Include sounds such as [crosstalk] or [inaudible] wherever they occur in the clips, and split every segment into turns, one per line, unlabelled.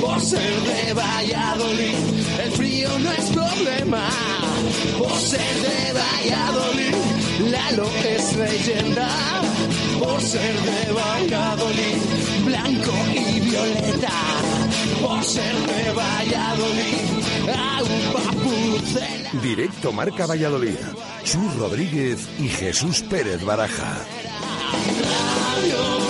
Por ser de Valladolid, el frío no es problema. Por ser de Valladolid, Lalo es leyenda. Por ser de Valladolid, blanco y violeta. Por ser de Valladolid, pucela.
Directo Marca Valladolid. Chus Rodríguez y Jesús Pérez Baraja.
Radio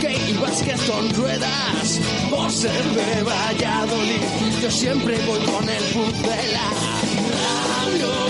hockey y básquet son ruedas. Por ser de Valladolid, yo siempre voy con el pucela. Radio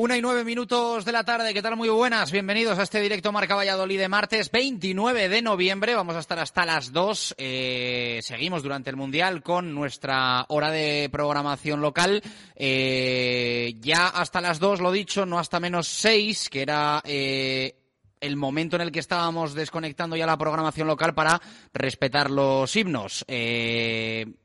Una y nueve minutos de la tarde, ¿qué tal? Muy buenas, bienvenidos a este directo Marca Valladolid de martes 29 de noviembre. Vamos a estar hasta las 2. Eh, seguimos durante el Mundial con nuestra hora de programación local. Eh, ya hasta las 2, lo dicho, no hasta menos 6, que era eh, el momento en el que estábamos desconectando ya la programación local para respetar los himnos.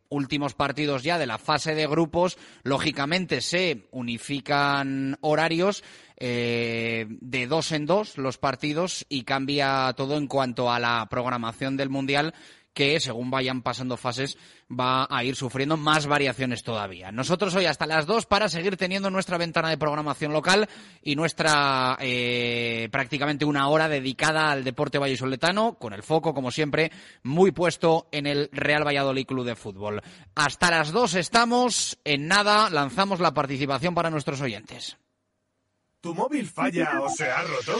Últimos partidos ya de la fase de grupos, lógicamente se unifican horarios eh, de dos en dos los partidos y cambia todo en cuanto a la programación del Mundial que según vayan pasando fases va a ir sufriendo más variaciones todavía. Nosotros hoy hasta las 2 para seguir teniendo nuestra ventana de programación local y nuestra eh, prácticamente una hora dedicada al deporte vallisoletano, con el foco, como siempre, muy puesto en el Real Valladolid Club de Fútbol. Hasta las 2 estamos, en nada lanzamos la participación para nuestros oyentes.
¿Tu móvil falla o se ha roto?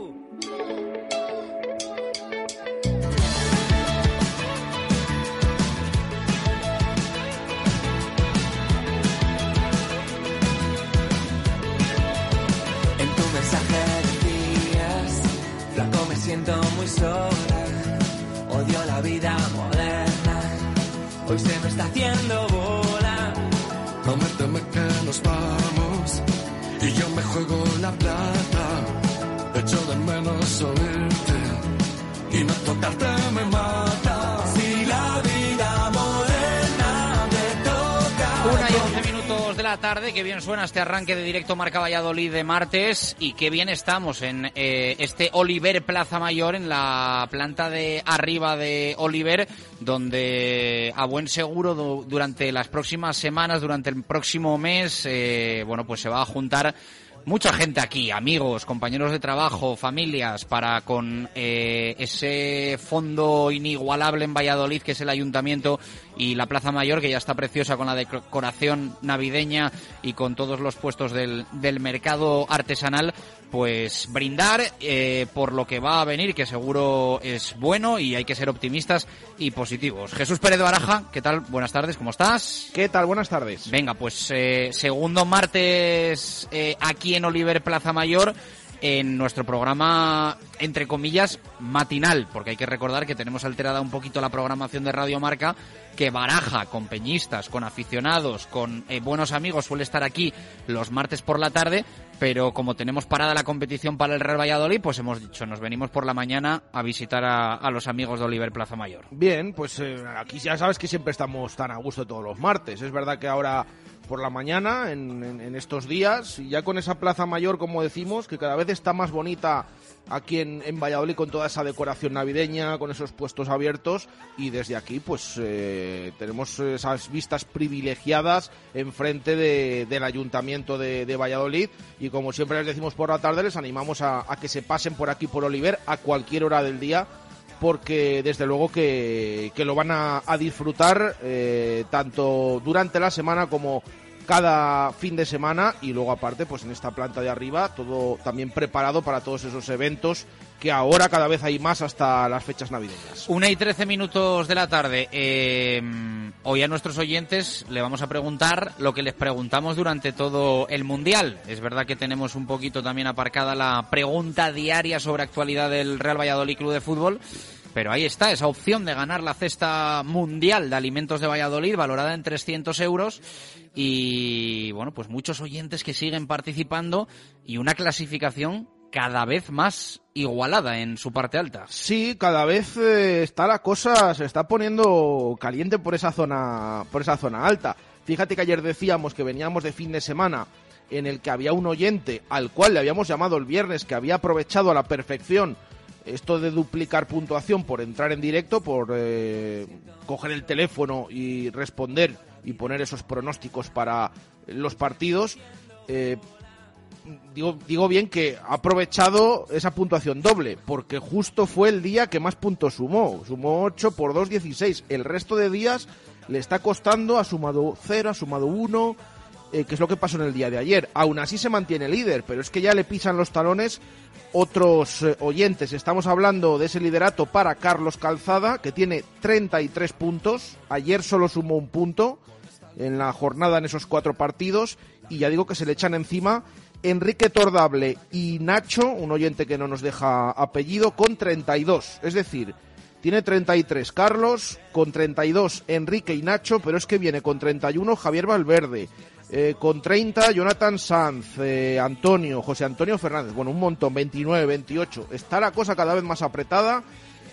la
tarde, que bien suena este arranque de directo Marca Valladolid de martes y qué bien estamos en eh, este Oliver Plaza Mayor, en la planta de arriba de Oliver, donde a buen seguro du- durante las próximas semanas, durante el próximo mes, eh, bueno, pues se va a juntar mucha gente aquí, amigos, compañeros de trabajo, familias, para con eh, ese fondo inigualable en Valladolid que es el ayuntamiento y la Plaza Mayor, que ya está preciosa con la decoración navideña y con todos los puestos del, del mercado artesanal, pues brindar eh, por lo que va a venir, que seguro es bueno y hay que ser optimistas y positivos. Jesús Pérez de Baraja, ¿qué tal? Buenas tardes, ¿cómo estás?
¿Qué tal? Buenas tardes.
Venga, pues eh, segundo martes eh, en Oliver Plaza Mayor en nuestro programa, entre comillas, matinal, porque hay que recordar que tenemos alterada un poquito la programación de Radio Marca, que baraja con peñistas, con aficionados, con eh, buenos amigos, suele estar aquí los martes por la tarde, pero como tenemos parada la competición para el Real Valladolid, pues hemos dicho, nos venimos por la mañana a visitar a, a los amigos de Oliver Plaza Mayor.
Bien, pues eh, aquí ya sabes que siempre estamos tan a gusto todos los martes. Es verdad que ahora por la mañana, en, estos días, y ya con esa plaza mayor, como decimos, que cada vez está más bonita aquí en, Valladolid con toda esa decoración navideña, con esos puestos abiertos, y desde aquí pues eh, tenemos esas vistas privilegiadas enfrente de, del ayuntamiento de, Valladolid, y como siempre les decimos por la tarde, les animamos a, que se pasen por aquí por Oliver a cualquier hora del día porque desde luego que, que lo van a, a disfrutar eh, tanto durante la semana como cada fin de semana y luego aparte pues en esta planta de arriba todo también preparado para todos esos eventos que ahora cada vez hay más hasta las fechas navideñas.
Una y trece minutos de la tarde. Eh, hoy a nuestros oyentes le vamos a preguntar lo que les preguntamos durante todo el Mundial. Es verdad que tenemos un poquito también aparcada la pregunta diaria sobre actualidad del Real Valladolid Club de Fútbol. Pero ahí está, esa opción de ganar la cesta mundial de alimentos de Valladolid, valorada en 300 euros. Y bueno, pues muchos oyentes que siguen participando y una clasificación cada vez más igualada en su parte alta.
Sí, cada vez eh, está la cosa, se está poniendo caliente por esa zona, por esa zona alta. Fíjate que ayer decíamos que veníamos de fin de semana en el que había un oyente al cual le habíamos llamado el viernes que había aprovechado a la perfección esto de duplicar puntuación por entrar en directo, por eh, coger el teléfono y responder y poner esos pronósticos para los partidos. Eh, digo, digo bien que ha aprovechado esa puntuación doble, porque justo fue el día que más puntos sumó. Sumó 8 por 2, 16. El resto de días le está costando, ha sumado 0, ha sumado 1, eh, que es lo que pasó en el día de ayer. Aún así se mantiene líder, pero es que ya le pisan los talones otros eh, oyentes. Estamos hablando de ese liderato para Carlos Calzada, que tiene 33 puntos. Ayer solo sumó un punto en la jornada en esos cuatro partidos. Y ya digo que se le echan encima Enrique Tordable y Nacho, un oyente que no nos deja apellido, con 32. Es decir, tiene 33 Carlos, con 32 Enrique y Nacho, pero es que viene con 31 Javier Valverde. Eh, con 30 Jonathan Sanz, eh, Antonio, José Antonio Fernández, bueno, un montón, 29, 28. Está la cosa cada vez más apretada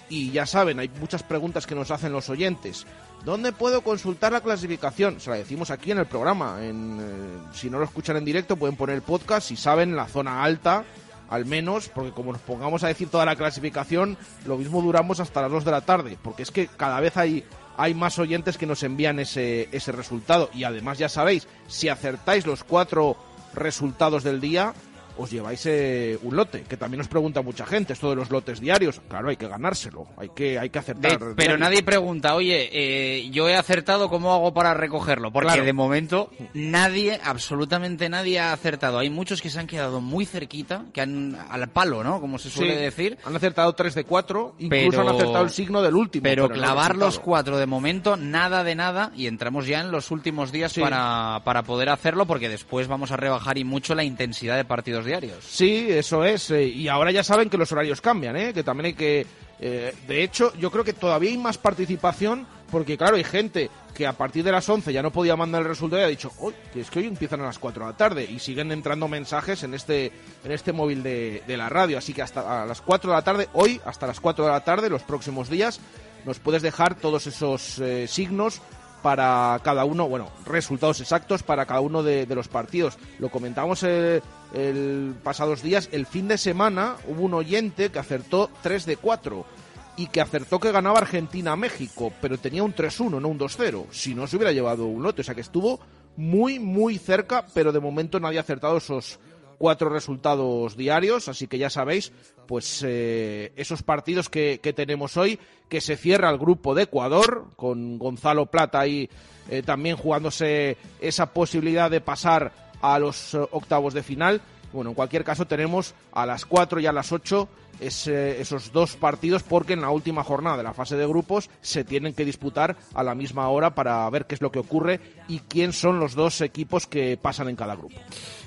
Y ya saben, hay muchas preguntas que nos hacen los oyentes. ¿Dónde puedo consultar la clasificación? Se la decimos aquí en el programa. En, eh, si no lo escuchan en directo, pueden poner el podcast. Si saben, la zona alta, al menos, porque como nos pongamos a decir toda la clasificación, lo mismo duramos hasta las 2 de la tarde. Porque es que cada vez hay, hay más oyentes que nos envían ese, ese resultado. Y además, ya sabéis, si acertáis los cuatro resultados del día, os lleváis eh, un lote, que también os pregunta mucha gente, esto de los lotes diarios. Claro, hay que ganárselo, hay que, hay que acertar.
De- pero nadie pregunta, oye, eh, yo he acertado, ¿cómo hago para recogerlo? Porque
Claro.
de momento nadie, absolutamente nadie ha acertado. Hay muchos que se han quedado muy cerquita, que han al palo, ¿no? Como se suele
Sí,
decir.
Han acertado 3 de 4, incluso
Pero-
han acertado el signo del último.
Pero clavar los cuatro de momento, nada de nada, y entramos ya en los últimos días
Sí.
para, para poder hacerlo, porque después vamos a rebajar y mucho la intensidad de partidos diarios.
Sí, eso es. eh, y ahora ya saben que los horarios cambian, ¿eh? que también hay que... eh, de hecho, yo creo que todavía hay más participación porque, claro, hay gente que a partir de las 11 ya no podía mandar el resultado y ha dicho, hoy que es que hoy empiezan a las 4 de la tarde y siguen entrando mensajes en este, en este móvil de, de la radio. Así que hasta a las 4 de la tarde, hoy, hasta las 4 de la tarde, los próximos días, nos puedes dejar todos esos eh, signos para cada uno, bueno, resultados exactos para cada uno de, los partidos. Lo comentamos el, el pasados días, el fin de semana hubo un oyente que acertó 3 de 4 y que acertó que ganaba Argentina a México, pero tenía un 3-1, no un 2-0. Si no, se hubiera llevado un lote. O sea que estuvo muy, muy cerca, pero de momento nadie ha acertado esos cuatro resultados diarios. Así que ya sabéis, pues eh, esos partidos que, tenemos hoy, que se cierra el grupo de Ecuador, con Gonzalo Plata ahí eh, también jugándose esa posibilidad de pasar a los eh, octavos de final. Bueno, en cualquier caso tenemos a las 4 y a las 8 ese- esos dos partidos porque en la última jornada de la fase de grupos se tienen que disputar a la misma hora para ver qué es lo que ocurre y quién son los dos equipos que pasan en cada grupo.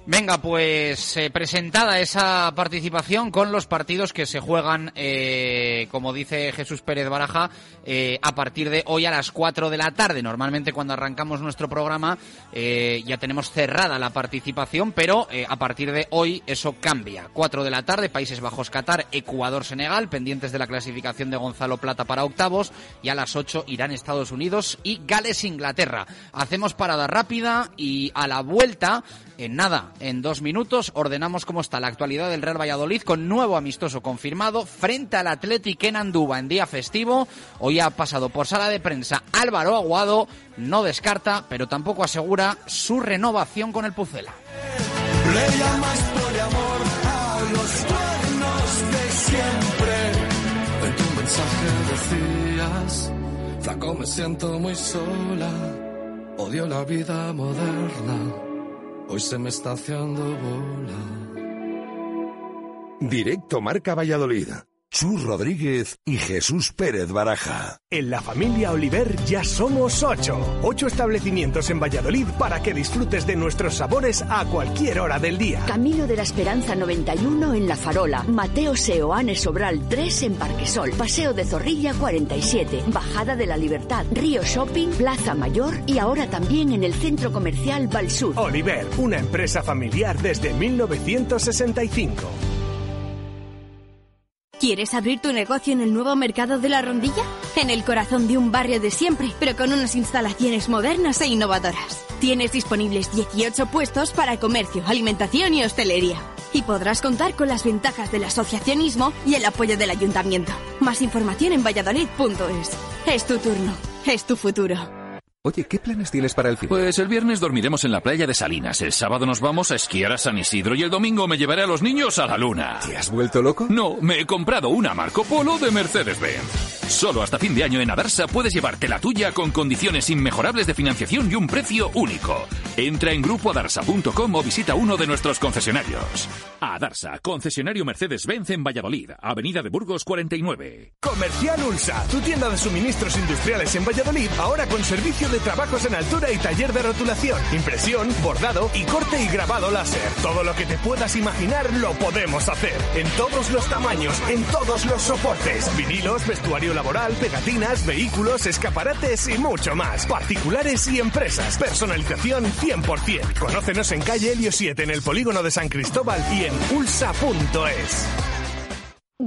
Venga, pues eh, presentada esa participación con los partidos que se juegan, eh, como dice Jesús Pérez Baraja, eh, a partir de hoy a las 4 de la tarde. Normalmente cuando arrancamos nuestro programa eh, ya tenemos cerrada la participación, pero a partir de hoy eso cambia. 4 de la tarde, Países Bajos, Qatar, Ecuador, Senegal, pendientes de la clasificación de Gonzalo Plata para octavos, y a las 8 Irán, Estados Unidos y Gales, Inglaterra. Hacemos parada rápida y a la vuelta, en nada, en dos minutos, ordenamos cómo está la actualidad del Real Valladolid con nuevo amistoso confirmado frente al Athletic en Andúba en día festivo. Hoy ha pasado por sala de prensa Álvaro Aguado, no descarta, pero tampoco asegura su renovación con el Pucela.
Le llamas poliamor a los cuernos de siempre. En tu mensaje decías, flaco me siento muy sola, odio la vida moderna, hoy se me está haciendo bola.
Directo Marca Valladolid. Chus Rodríguez y Jesús Pérez Baraja.
En la familia Oliver ya somos ocho. Ocho establecimientos en Valladolid para que disfrutes de nuestros sabores a cualquier hora del día.
Camino de la Esperanza 91 en La Farola, Mateo Seoane Sobral 3 en Parquesol, Paseo de Zorrilla 47, Bajada de la Libertad, Río Shopping, Plaza Mayor y ahora también en el Centro Comercial Valsur.
Oliver, una empresa familiar desde 1965.
¿Quieres abrir tu negocio en el nuevo mercado de la Rondilla? En el corazón de un barrio de siempre, pero con unas instalaciones modernas e innovadoras. Tienes disponibles 18 puestos para comercio, alimentación y hostelería. Y podrás contar con las ventajas del asociacionismo y el apoyo del ayuntamiento. Más información en valladolid.es. Es tu turno, es tu futuro.
Oye, ¿qué planes tienes para el fin? Pues el viernes dormiremos en la playa de Salinas, el sábado nos vamos a esquiar a San Isidro y el domingo me llevaré a los niños a la luna.
¿Te has vuelto loco?
No, me he comprado una Marco Polo de Mercedes-Benz. Solo hasta fin de año en Adarsa puedes llevarte la tuya con condiciones inmejorables de financiación y un precio único. Entra en grupoadarsa.com o visita uno de nuestros concesionarios. Adarsa, concesionario Mercedes-Benz en Valladolid, Avenida de Burgos 49.
Comercial Ulsa, tu tienda de suministros industriales en Valladolid, ahora con servicio de trabajos en altura y taller de rotulación, impresión, bordado y corte y grabado láser. Todo lo que te puedas imaginar lo podemos hacer. En todos los tamaños, en todos los soportes. Vinilos, vestuario laboral, pegatinas, vehículos, escaparates y mucho más. Particulares y empresas. Personalización 100%. Conócenos en calle Helio 7 en el polígono de San Cristóbal y en ulsa.es.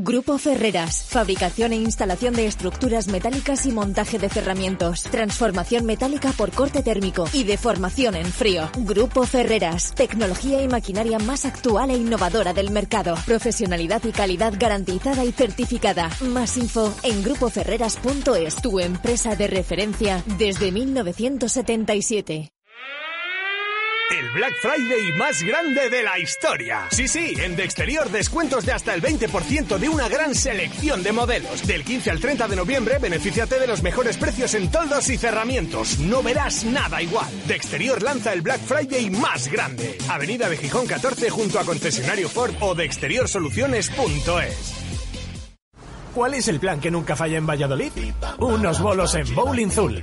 Grupo Ferreras. Fabricación e instalación de estructuras metálicas y montaje de cerramientos. Transformación metálica por corte térmico y deformación en frío. Grupo Ferreras. Tecnología y maquinaria más actual e innovadora del mercado. Profesionalidad y calidad garantizada y certificada. Más info en grupoferreras.es. Tu empresa de referencia desde 1977.
El Black Friday más grande de la historia. Sí, sí, en De Exterior descuentos de hasta el 20% de una gran selección de modelos. Del 15 al 30 de noviembre, benefíciate de los mejores precios en toldos y cerramientos. No verás nada igual. De Exterior lanza el Black Friday más grande. Avenida de Gijón 14 junto a concesionario Ford o de. ¿Cuál es el plan que nunca falla en Valladolid? Unos bolos en Bowling Zul.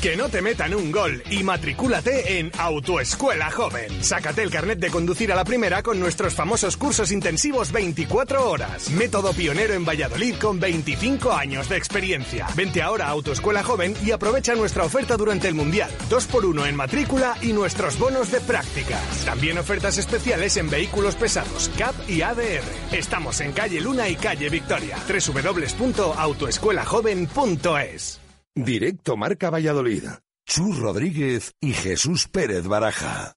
Que no te metan un gol y matricúlate en Autoescuela Joven. Sácate el carnet de conducir a la primera con nuestros famosos cursos intensivos 24 horas. Método pionero en Valladolid con 25 años de experiencia. Vente ahora a Autoescuela Joven y aprovecha nuestra oferta durante el Mundial. 2x1 en matrícula y nuestros bonos de prácticas. También ofertas especiales en vehículos pesados, CAP y ADR. Estamos en calle Luna y calle Victoria. www.autoescuelajoven.es
Directo Marca Valladolid. Chus Rodríguez y Jesús Pérez Baraja.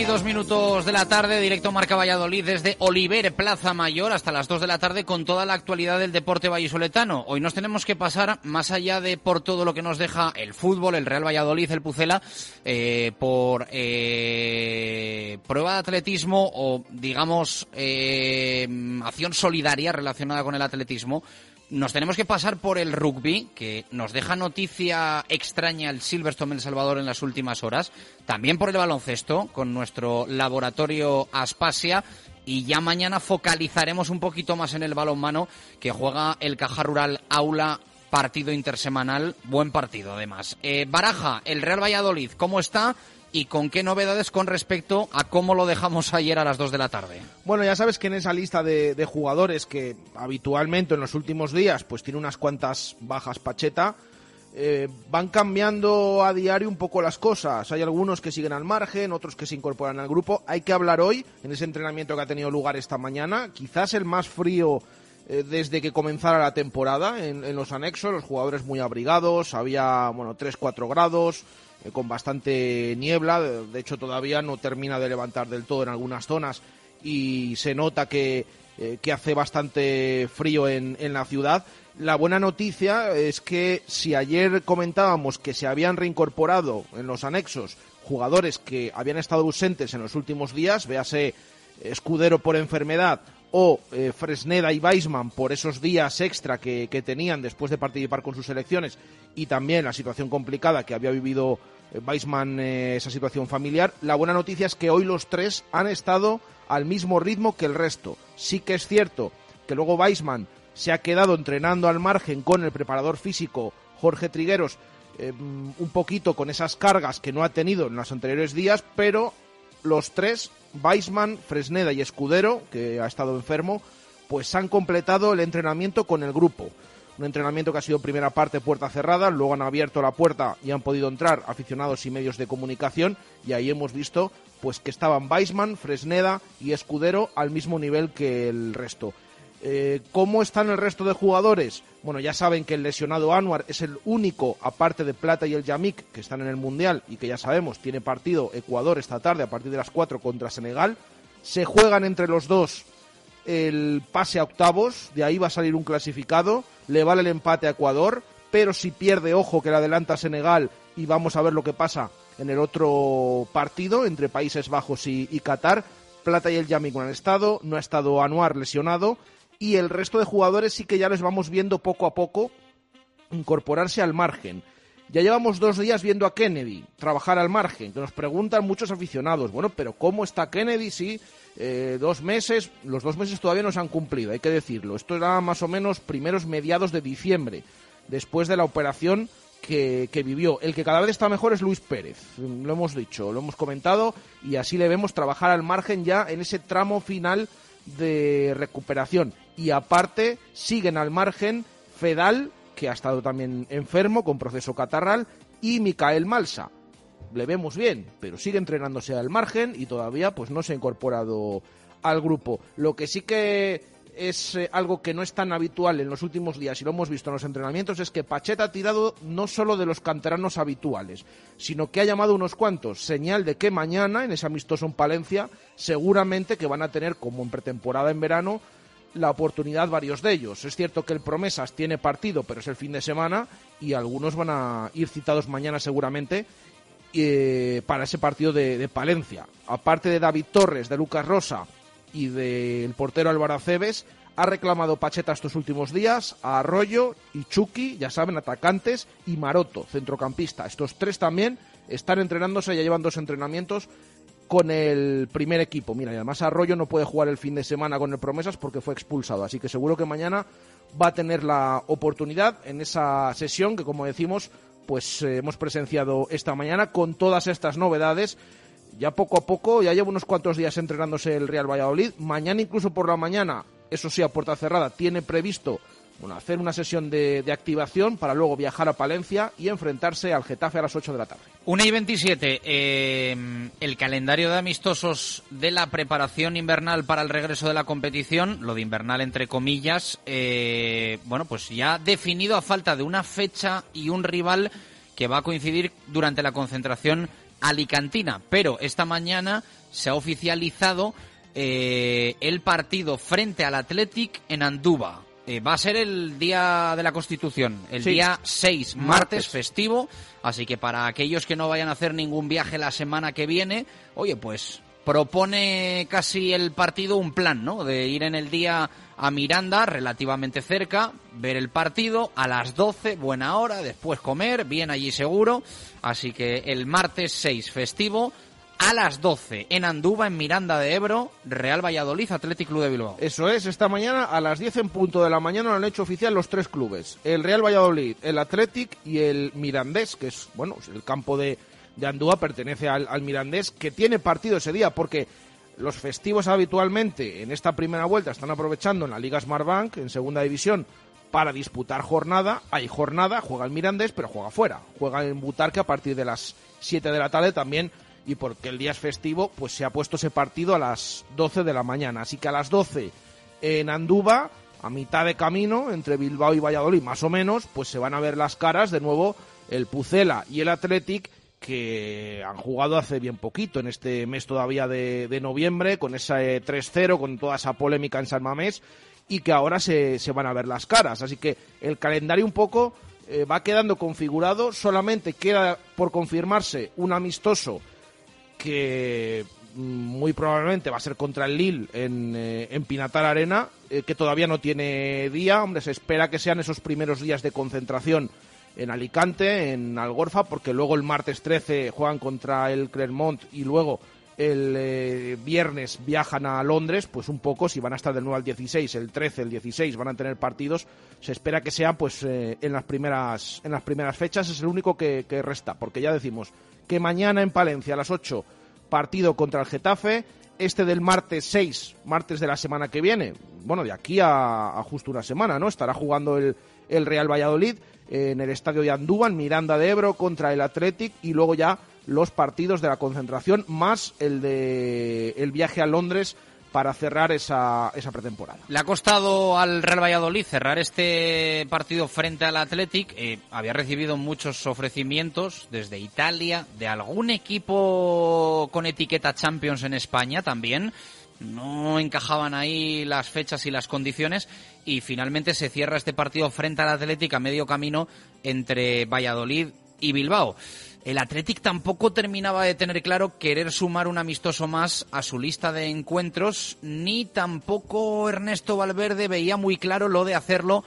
22 minutos de la tarde, directo Marca Valladolid desde Oliver Plaza Mayor hasta las 2 de la tarde con toda la actualidad del deporte vallisoletano. Hoy nos tenemos que pasar más allá de por todo lo que nos deja el fútbol, el Real Valladolid, el Pucela, eh, por eh, prueba de atletismo o digamos eh, acción solidaria relacionada con el atletismo nos tenemos que pasar por el rugby, que nos deja noticia extraña el Silverstone El Salvador en las últimas horas. También por el baloncesto, con nuestro laboratorio Aspasia. Y ya mañana focalizaremos un poquito más en el balonmano, que juega el Caja Rural Aula partido intersemanal. Buen partido, además. Eh, Baraja, el Real Valladolid, ¿cómo está? Y con qué novedades con respecto a cómo lo dejamos [laughs] ayer a las 2 de la tarde.
Bueno, ya sabes que en esa lista de, de jugadores que habitualmente en los últimos días pues tiene unas cuantas bajas Pacheta, eh, van cambiando a diario un poco las cosas. Hay algunos que siguen al margen, otros que se incorporan al grupo. Hay que hablar hoy en ese entrenamiento que ha tenido lugar esta mañana, quizás el más frío eh, desde que comenzara la temporada en, en, los anexos, los jugadores muy abrigados, había bueno 3-4 grados, eh, con bastante niebla, de hecho todavía no termina de levantar del todo en algunas zonas y se nota que, eh, que hace bastante frío en, en la ciudad. La buena noticia es que si ayer comentábamos que se habían reincorporado en los anexos jugadores que habían estado ausentes en los últimos días, véase Escudero por enfermedad o eh, Fresneda y Weisman por esos días extra que, tenían después de participar con sus selecciones y también la situación complicada que había vivido eh, Weisman, eh, esa situación familiar. La buena noticia es que hoy los tres han estado al mismo ritmo que el resto. Sí que es cierto que luego Weisman se ha quedado entrenando al margen con el preparador físico Jorge Trigueros, un poquito con esas cargas que no ha tenido en los anteriores días, pero los tres Weisman, Fresneda y Escudero, que ha estado enfermo, pues han completado el entrenamiento con el grupo. Un entrenamiento que ha sido primera parte puerta cerrada, luego han abierto la puerta y han podido entrar aficionados y medios de comunicación y ahí hemos visto pues que estaban Weisman, Fresneda y Escudero al mismo nivel que el resto. Eh, ¿Cómo están el resto de jugadores? Bueno, ya saben que el lesionado Anwar es el único, aparte de Plata y el Yamik, que están en el Mundial y que ya sabemos tiene partido Ecuador esta tarde a partir de las 4 contra Senegal. Se juegan entre los dos el pase a octavos, de ahí va a salir un clasificado, le vale el empate a Ecuador, pero si pierde, ojo, que le adelanta Senegal y vamos a ver lo que pasa en el otro partido entre Países Bajos y, y Qatar, Plata y el Yamik no han estado, no ha estado Anuar lesionado y el resto de jugadores sí que ya les vamos viendo poco a poco incorporarse al margen. Ya llevamos dos días viendo a Kennedy trabajar al margen, que nos preguntan muchos aficionados, bueno, pero ¿cómo está Kennedy si eh, dos meses, los dos meses todavía no se han cumplido, hay que decirlo. Esto era más o menos primeros mediados de diciembre, después de la operación que, que, vivió. El que cada vez está mejor es Luis Pérez, lo hemos dicho, lo hemos comentado, y así le vemos trabajar al margen ya en ese tramo final de recuperación. Y aparte, siguen al margen Fedal, que ha estado también enfermo con proceso catarral, y Micael Malsa. Le vemos bien, pero sigue entrenándose al margen y todavía pues no se ha incorporado al grupo. Lo que sí que es eh, algo que no es tan habitual en los últimos días y lo hemos visto en los entrenamientos es que Pacheta ha tirado no solo de los canteranos habituales, sino que ha llamado unos cuantos, señal de que mañana en ese amistoso en Palencia seguramente que van a tener como en pretemporada en verano la oportunidad varios de ellos. Es cierto que el Promesas tiene partido, pero es el fin de semana y algunos van a ir citados mañana seguramente eh, para ese partido de, de, Palencia. Aparte de David Torres, de Lucas Rosa y del portero Álvaro Aceves, ha reclamado Pacheta estos últimos días a Arroyo y Chucky, ya saben, atacantes, y Maroto, centrocampista. Estos tres también están entrenándose, ya llevan dos entrenamientos con el primer equipo. Mira, y además Arroyo no puede jugar el fin de semana con el Promesas porque fue expulsado. Así que seguro que mañana va a tener la oportunidad en esa sesión que, como decimos, pues eh, hemos presenciado esta mañana con todas estas novedades. Ya poco a poco, ya lleva unos cuantos días entrenándose el Real Valladolid. Mañana, incluso por la mañana, eso sí, a puerta cerrada, tiene previsto bueno, hacer una sesión de, de, activación para luego viajar a Palencia y enfrentarse al Getafe a las 8 de la tarde.
1 y 27, eh, el calendario de amistosos de la preparación invernal para el regreso de la competición, lo de invernal entre comillas, eh, bueno, pues ya definido a falta de una fecha y un rival que va a coincidir durante la concentración alicantina. Pero esta mañana se ha oficializado eh, el partido frente al Athletic en Andúba. Eh, va a ser el día de la Constitución, el
Sí.
día 6, martes,
Martes.
festivo, así que para aquellos que no vayan a hacer ningún viaje la semana que viene, oye, pues propone casi el partido un plan, ¿no? De ir en el día a Miranda, relativamente cerca, ver el partido a las 12, buena hora, después comer, bien allí seguro, así que el martes 6 festivo, a las 12 en Andúba, en Miranda de Ebro, Real Valladolid, Athletic Club de Bilbao.
Eso es, esta mañana a las 10 en punto de la mañana lo han hecho oficial los tres clubes. El Real Valladolid, el Athletic y el Mirandés, que es, bueno, el campo de, de Andúa pertenece al, Mirandés, que tiene partido ese día porque los festivos habitualmente en esta primera vuelta están aprovechando en la Liga Smartbank, en segunda división, para disputar jornada. Hay jornada, juega el Mirandés, pero juega fuera. Juega en Butarque a partir de las 7 de la tarde también y porque el día es festivo, pues se ha puesto ese partido a las 12 de la mañana. Así que a las 12 en Andúba, a mitad de camino, entre Bilbao y Valladolid, más o menos, pues se van a ver las caras de nuevo el Pucela y el Athletic, que han jugado hace bien poquito, en este mes todavía de, noviembre, con ese 3-0, con toda esa polémica en San Mamés, y que ahora se, se van a ver las caras. Así que el calendario un poco eh, va quedando configurado, solamente queda por confirmarse un amistoso que mm, muy probablemente va a ser contra el Lille en, eh, en Pinatar Arena, eh, que todavía no tiene día. Hombre, se espera que sean esos primeros días de concentración en Alicante, en Algorfa, porque luego el martes 13 juegan contra el Clermont y luego el eh, viernes viajan a Londres, pues un poco, si van a estar del 9 al 16, el 13, el 16 van a tener partidos, se espera que sean pues eh, en las primeras en las primeras fechas, es el único que, resta, porque ya decimos que mañana en Palencia a las 8 partido contra el Getafe, este del martes 6, martes de la semana que viene, bueno, de aquí a, a justo una semana, ¿no? Estará jugando el, el Real Valladolid en el estadio de Andúba, en Miranda de Ebro contra el Athletic y luego ya los partidos de la concentración más el de el viaje a Londres para cerrar esa, esa pretemporada.
Le ha costado al Real Valladolid cerrar este partido frente al Athletic. Eh, había recibido muchos ofrecimientos desde Italia, de algún equipo con etiqueta Champions en España también. No encajaban ahí las fechas y las condiciones y finalmente se cierra este partido frente al Athletic a medio camino entre Valladolid y Bilbao. El Athletic tampoco terminaba de tener claro querer sumar un amistoso más a su lista de encuentros, ni tampoco Ernesto Valverde veía muy claro lo de hacerlo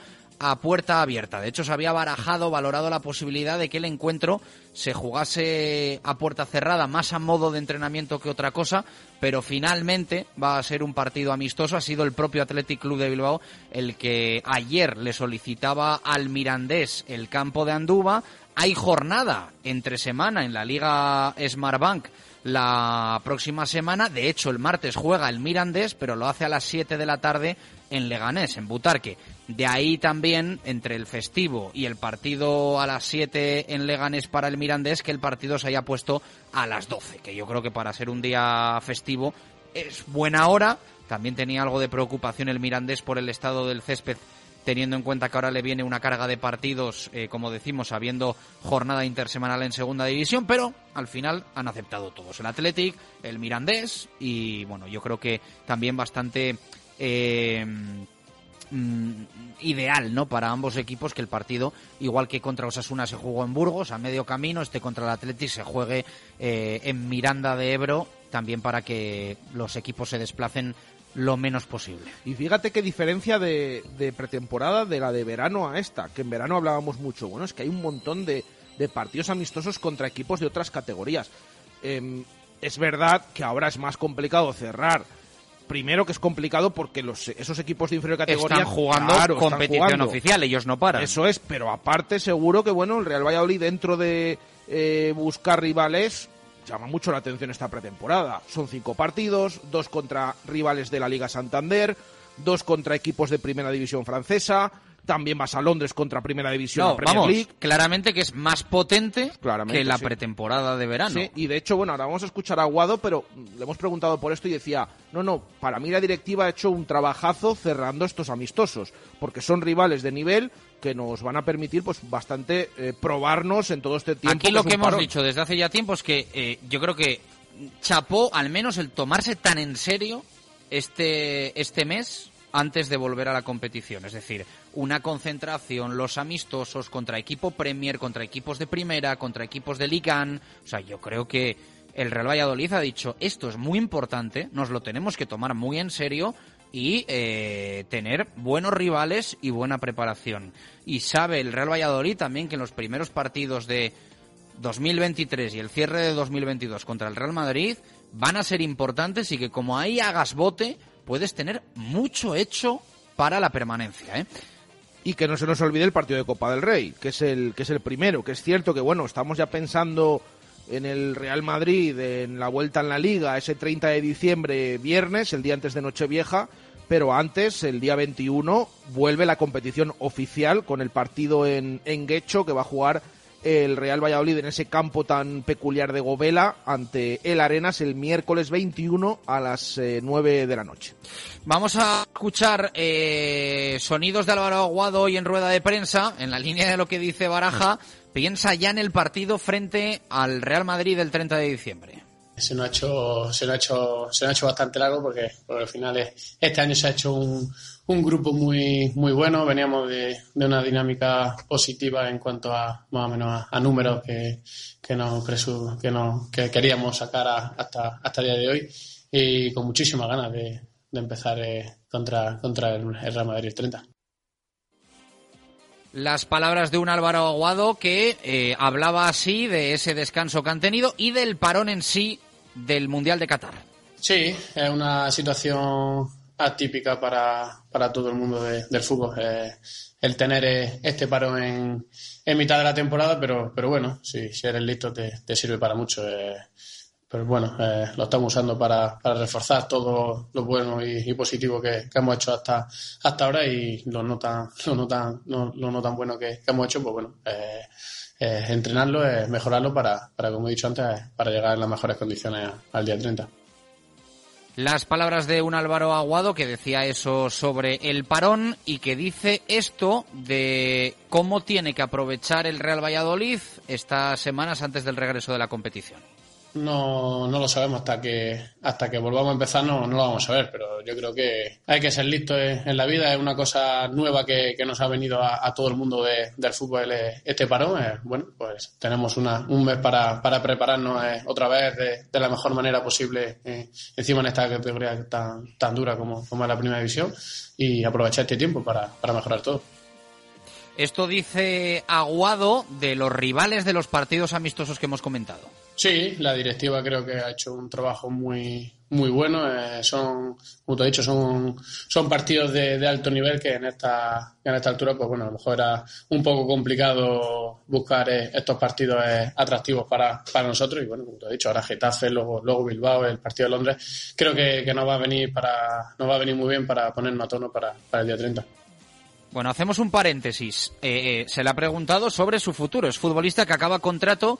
a puerta abierta. De hecho, se había barajado, valorado la posibilidad de que el encuentro se jugase a puerta cerrada, más a modo de entrenamiento que otra cosa, pero finalmente va a ser un partido amistoso. Ha sido el propio Athletic Club de Bilbao el que ayer le solicitaba al Mirandés el campo de Anduba. Hay jornada entre semana en la Liga Smartbank la próxima semana. De hecho, el martes juega el Mirandés, pero lo hace a las 7 de la tarde en Leganés, en Butarque. De ahí también, entre el festivo y el partido a las 7 en Leganés para el Mirandés, que el partido se haya puesto a las 12, que yo creo que para ser un día festivo es buena hora. También tenía algo de preocupación el Mirandés por el estado del césped teniendo en cuenta que ahora le viene una carga de partidos, eh, como decimos, habiendo jornada intersemanal en segunda división, pero al final han aceptado todos. El Athletic, el Mirandés y, bueno, yo creo que también bastante eh, mm, ideal, ¿no? Para ambos equipos que el partido, igual que contra Osasuna se jugó en Burgos, a medio camino, este contra el Athletic se juegue eh, en Miranda de Ebro, también para que los equipos se desplacen lo menos posible.
Y fíjate qué diferencia de, pretemporada de la de verano a esta, que en verano hablábamos mucho. Bueno, es que hay un montón de, partidos amistosos contra equipos de otras categorías. Em, es verdad que ahora es más complicado cerrar. Primero que es complicado porque los, esos equipos de inferior categoría
están jugando competición oficial, ellos no paran.
Eso es, pero aparte seguro que bueno, el Real Valladolid dentro de eh, buscar rivales llama mucho la atención esta pretemporada. Son cinco partidos, dos contra rivales de la Liga Santander, dos contra equipos de Primera División francesa, también vas a Londres contra Primera División Premier
vamos,
League.
Claramente que es más potente que la pretemporada de verano.
Sí, y de hecho, bueno, ahora vamos a escuchar a Aguado, pero le hemos preguntado por esto y decía, no, no, para mí la directiva ha hecho un trabajazo cerrando estos amistosos, porque son rivales de nivel que nos van a permitir pues bastante eh, probarnos en todo este tiempo.
Aquí lo que, hemos dicho desde hace ya tiempo es que eh, yo creo que chapó al menos el tomarse tan en serio este, este mes antes de volver a la competición. Es decir, una concentración, los amistosos contra equipo Premier, contra equipos de primera, contra equipos de Ligan. O sea, yo creo que el Real Valladolid ha dicho esto es muy importante, nos lo tenemos que tomar muy en serio y eh, tener buenos rivales y buena preparación. Y sabe el Real Valladolid también que en los primeros partidos de 2023 y el cierre de 2022 contra el Real Madrid van a ser importantes y que como ahí hagas bote, puedes tener mucho hecho para la permanencia. ¿eh?
Y que no se nos olvide el partido de Copa del Rey, que es el, que es el primero, que es cierto que bueno, estamos ya pensando en el Real Madrid, en la vuelta en la liga, ese 30 de diciembre, viernes, el día antes de Nochevieja, pero antes, el día 21, vuelve la competición oficial con el partido en, en Guecho que va a jugar el Real Valladolid en ese campo tan peculiar de Govela ante el Arenas el miércoles 21 a las 9 eh, de la noche.
Vamos a escuchar eh, sonidos de Álvaro Aguado hoy en rueda de prensa, en la línea de lo que dice Baraja, piensa ya en el partido frente al Real Madrid el 30 de diciembre
se nos ha hecho, se ha hecho, se ha hecho bastante largo porque, al final este año se ha hecho un, un grupo muy, muy bueno. Veníamos de, de, una dinámica positiva en cuanto a más o menos a, números que, que nos que nos, que queríamos sacar hasta, hasta el día de hoy y con muchísimas ganas de, de empezar eh, contra, contra el, Real Madrid 30
las palabras de un Álvaro Aguado que eh, hablaba así de ese descanso que han tenido y del parón en sí del Mundial de Qatar.
Sí, es una situación atípica para, para todo el mundo del fútbol. Eh, el tener eh, este parón en, en, mitad de la temporada, pero, pero bueno, si, si eres listo te, sirve para mucho. Eh, pero bueno, lo estamos usando para, para, reforzar todo lo bueno y, positivo que, hemos hecho hasta, hasta ahora y lo no tan, lo no tan, lo no tan bueno que, hemos hecho, pues bueno, eh, entrenarlo, es mejorarlo para, para, como he dicho antes, para llegar en las mejores condiciones al día 30.
Las palabras de un Álvaro Aguado que decía eso sobre el parón y que dice esto de cómo tiene que aprovechar el Real Valladolid estas semanas antes del regreso de la competición.
No, no lo sabemos hasta que hasta que volvamos a empezar, no, no lo vamos a ver, pero yo creo que hay que ser listo en, la vida, es una cosa nueva que, nos ha venido a, todo el mundo del fútbol eh, este parón. Eh, bueno, pues tenemos una, un mes para, para prepararnos eh, otra vez de, la mejor manera posible encima en esta categoría tan, tan dura como, como la primera división y aprovechar este tiempo para, para mejorar todo.
Esto dice Aguado de los rivales de los partidos amistosos que hemos comentado.
Sí, la directiva creo que ha hecho un trabajo muy muy bueno. Eh, son, como te he dicho, son, son partidos de, alto nivel que en esta, en esta altura, pues bueno, a lo mejor era un poco complicado buscar eh, estos partidos eh, atractivos para, para nosotros. Y bueno, como te he dicho, ahora Getafe, luego, luego Bilbao, el partido de Londres, creo que, que nos va a venir para, nos va a venir muy bien para ponernos a tono para, para el día 30.
Bueno, hacemos un paréntesis. se le ha preguntado sobre su futuro. Es futbolista que acaba contrato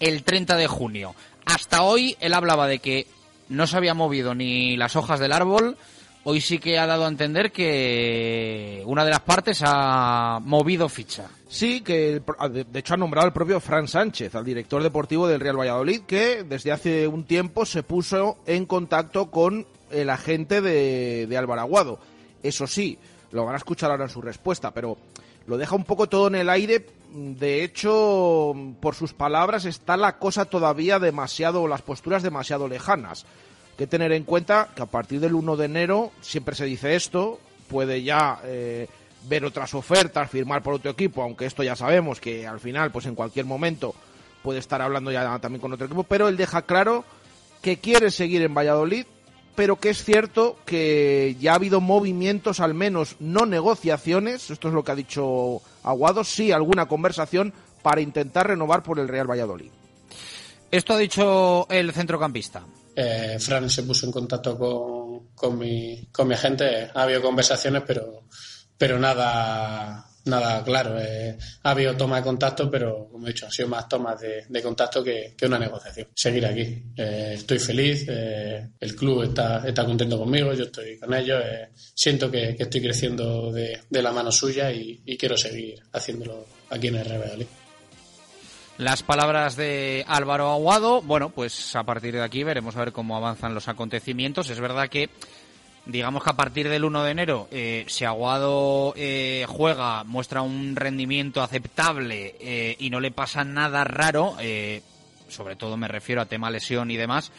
el 30 de junio. Hasta hoy él hablaba de que no se había movido ni las hojas del árbol. Hoy sí que ha dado a entender que una de las partes ha movido ficha.
Sí, que de hecho ha nombrado al propio Fran Sánchez, al director deportivo del Real Valladolid, que desde hace un tiempo se puso en contacto con el agente de, de Álvaro Aguado. Eso sí, lo van a escuchar ahora en su respuesta, pero lo deja un poco todo en el aire. De hecho, por sus palabras, está la cosa todavía demasiado, las posturas demasiado lejanas. Que tener en cuenta que a partir del 1 de enero, siempre se dice esto, puede ya eh, ver otras ofertas, firmar por otro equipo, aunque esto ya sabemos que al final, pues en cualquier momento puede estar hablando ya también con otro equipo, pero él deja claro que quiere seguir en Valladolid, pero que es cierto que ya ha habido movimientos, al menos no negociaciones, esto es lo que ha dicho Aguado, sí alguna conversación para intentar renovar por el Real Valladolid.
Esto ha dicho el centrocampista.
Eh, Fran se puso en contacto con, con, mi, con mi agente, ha habido conversaciones, pero, pero nada, nada claro. Eh, ha habido toma de contacto, pero como he dicho, han sido más tomas de, contacto que, una negociación. Seguir aquí. Eh, estoy feliz, eh, el club está, está contento conmigo, yo estoy con ellos. siento que, estoy creciendo de, la mano suya y, quiero seguir haciéndolo aquí en el Real
Las palabras de Álvaro Aguado, bueno, pues a partir de aquí veremos a ver cómo avanzan los acontecimientos. Es verdad que digamos que a partir del 1 de enero, eh, si Aguado eh, juega, muestra un rendimiento aceptable eh, y no le pasa nada raro, sobre todo me refiero a tema lesión y demás,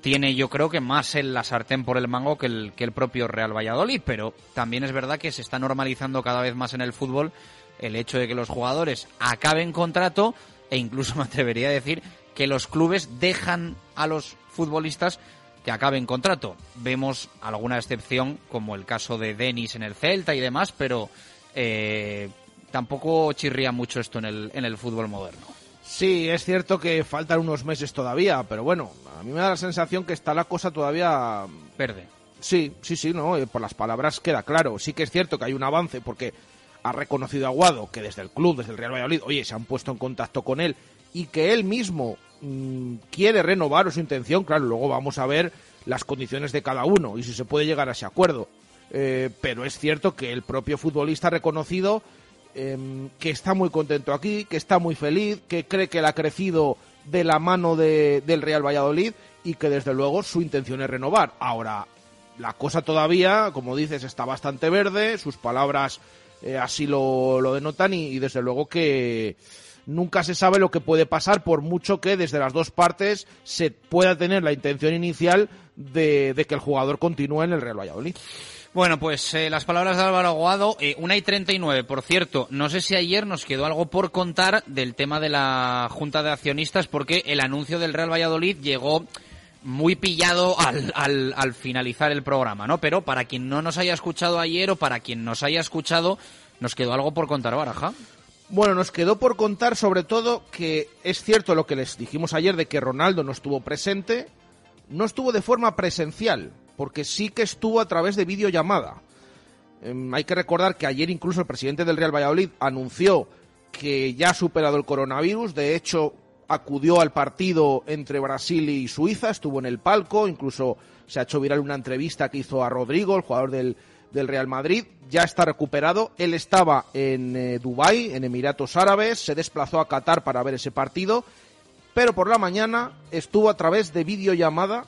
tiene yo creo que más en la sartén por el mango que el, que el propio Real Valladolid, pero también es verdad que se está normalizando cada vez más en el fútbol el hecho de que los jugadores acaben contrato e incluso [laughs] me atrevería a decir que los clubes dejan a los futbolistas que acabe en contrato. Vemos alguna excepción, como el caso de Denis en el Celta y demás, pero eh, tampoco chirría mucho esto en el, en el fútbol moderno.
Sí, es cierto que faltan unos meses todavía, pero bueno, a mí me da la sensación que está la cosa todavía...
Verde.
Sí, sí, sí, no, eh, por las palabras queda claro. Sí que es cierto que hay un avance porque ha reconocido Aguado que desde el club, desde el Real Valladolid, oye, se han puesto en contacto con él y que él mismo Mm, quiere renovar o su intención, claro, luego vamos a ver las condiciones de cada uno y si se puede llegar a ese acuerdo. Eh, pero es cierto que el propio futbolista ha reconocido em, que está muy contento aquí, que está muy feliz, que cree que él ha crecido de la mano del Real Valladolid y que desde luego su intención es renovar. Ahora, la cosa todavía, como dices, está bastante verde, sus palabras eh, así lo denotan y desde luego que nunca se sabe lo que puede pasar, por mucho que desde las dos partes se pueda tener la intención inicial de, que el jugador continúe en el Real Valladolid.
Bueno, pues eh, las palabras de Álvaro Aguado, eh, una y treinta y nueve, por cierto, no sé si ayer nos quedó algo por contar del tema de la Junta de Accionistas, porque el anuncio del Real Valladolid llegó muy pillado al, al, al finalizar el programa, ¿no? Pero para quien no nos haya escuchado ayer o para quien nos haya escuchado, nos quedó algo por contar, Baraja.
Bueno, nos quedó por contar sobre todo que es cierto lo que les dijimos ayer de que Ronaldo no estuvo presente, no estuvo de forma presencial, porque sí que estuvo a través de videollamada. Em, hay que recordar que ayer incluso el presidente del Real Valladolid anunció que ya ha superado el coronavirus, de hecho acudió al partido entre Brasil y Suiza, estuvo en el palco, incluso se ha hecho viral una entrevista que hizo a Rodrigo, el jugador del, del Real Madrid, ya está recuperado. Él estaba en eh, Dubái, en Emiratos Árabes, se desplazó a Qatar para ver ese partido pero por la mañana estuvo a través de videollamada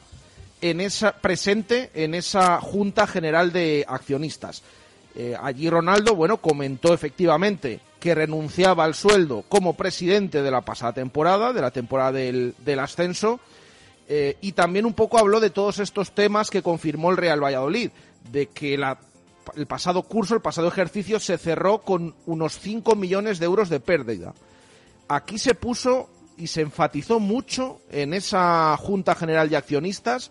en esa, presente en esa Junta General de Accionistas. Eh, allí Ronaldo, bueno, comentó efectivamente que renunciaba al sueldo como presidente de la pasada temporada, de la temporada del, ascenso, eh, y también un poco habló de todos estos temas que confirmó el Real Valladolid, de que la, el pasado curso, el pasado ejercicio se cerró con unos 5 millones de euros de pérdida. Aquí se puso y se enfatizó mucho en esa Junta General de Accionistas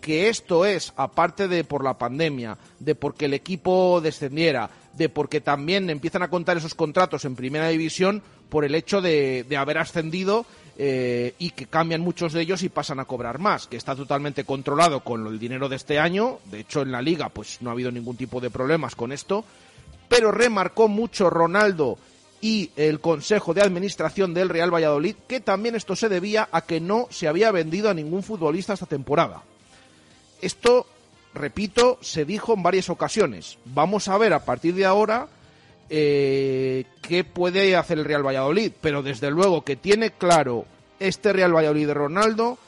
que esto es, aparte de por la pandemia, de porque el equipo descendiera, de porque también empiezan a contar esos contratos en primera división por el hecho de, de haber ascendido eh, y que cambian muchos de ellos y pasan a cobrar más, que está totalmente controlado con el dinero de este año. De hecho, en la liga, pues no ha habido ningún tipo de problemas con esto. Pero remarcó mucho Ronaldo y el Consejo de Administración del Real Valladolid que también esto se debía a que no se había vendido a ningún futbolista esta temporada. Esto, repito, se dijo en varias ocasiones. Vamos a ver a partir de ahora eh, qué puede hacer el Real Valladolid, pero desde luego que tiene claro este Real Valladolid de Ronaldo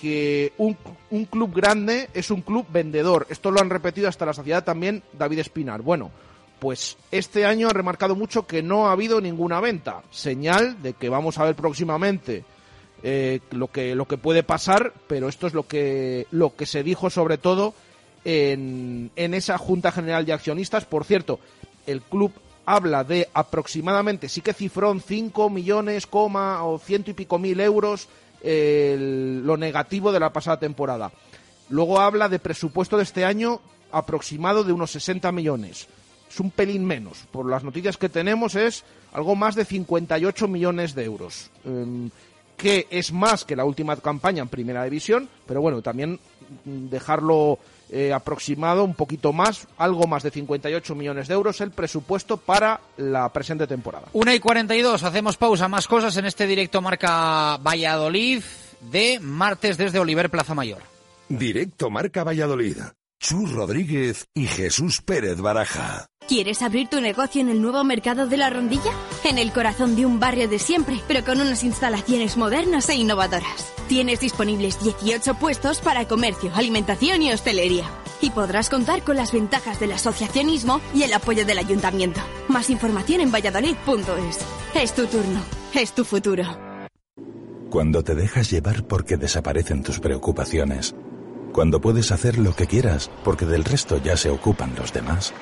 que un, un, club grande es un club vendedor. Esto lo han repetido hasta la saciedad también David Espinar. Bueno, pues este año ha remarcado mucho que no ha habido ninguna venta. Señal de que vamos a ver próximamente eh, lo, que, lo que puede pasar, pero esto es lo que, lo que se dijo sobre todo en, en esa Junta General de Accionistas. Por cierto, el club habla de aproximadamente, sí que cifró en 5 millones, coma, o ciento y pico mil euros el, lo negativo de la pasada temporada. Luego habla de presupuesto de este año aproximado de unos 60 millones. Es un pelín menos. Por las noticias que tenemos es algo más de 58 millones de euros. Eh, que es más que la última campaña en Primera División, pero bueno, también dejarlo eh, aproximado un poquito más, algo más de 58 millones de euros el presupuesto para la presente temporada.
1 y 42, hacemos pausa, más cosas en este directo marca Valladolid de martes desde Oliver Plaza Mayor.
Directo marca Valladolid. Chus Rodríguez y Jesús Pérez Baraja.
¿Quieres abrir tu negocio en el nuevo mercado de la rondilla? En el corazón de un barrio de siempre, pero con unas instalaciones modernas e innovadoras. Tienes disponibles 18 puestos para comercio, alimentación y hostelería. Y podrás contar con las ventajas del asociacionismo y el apoyo del ayuntamiento. Más información en valladolid.es. Es tu turno, es tu futuro.
Cuando te dejas llevar porque desaparecen tus preocupaciones cuando puedes hacer lo que quieras, porque del resto ya se ocupan los demás.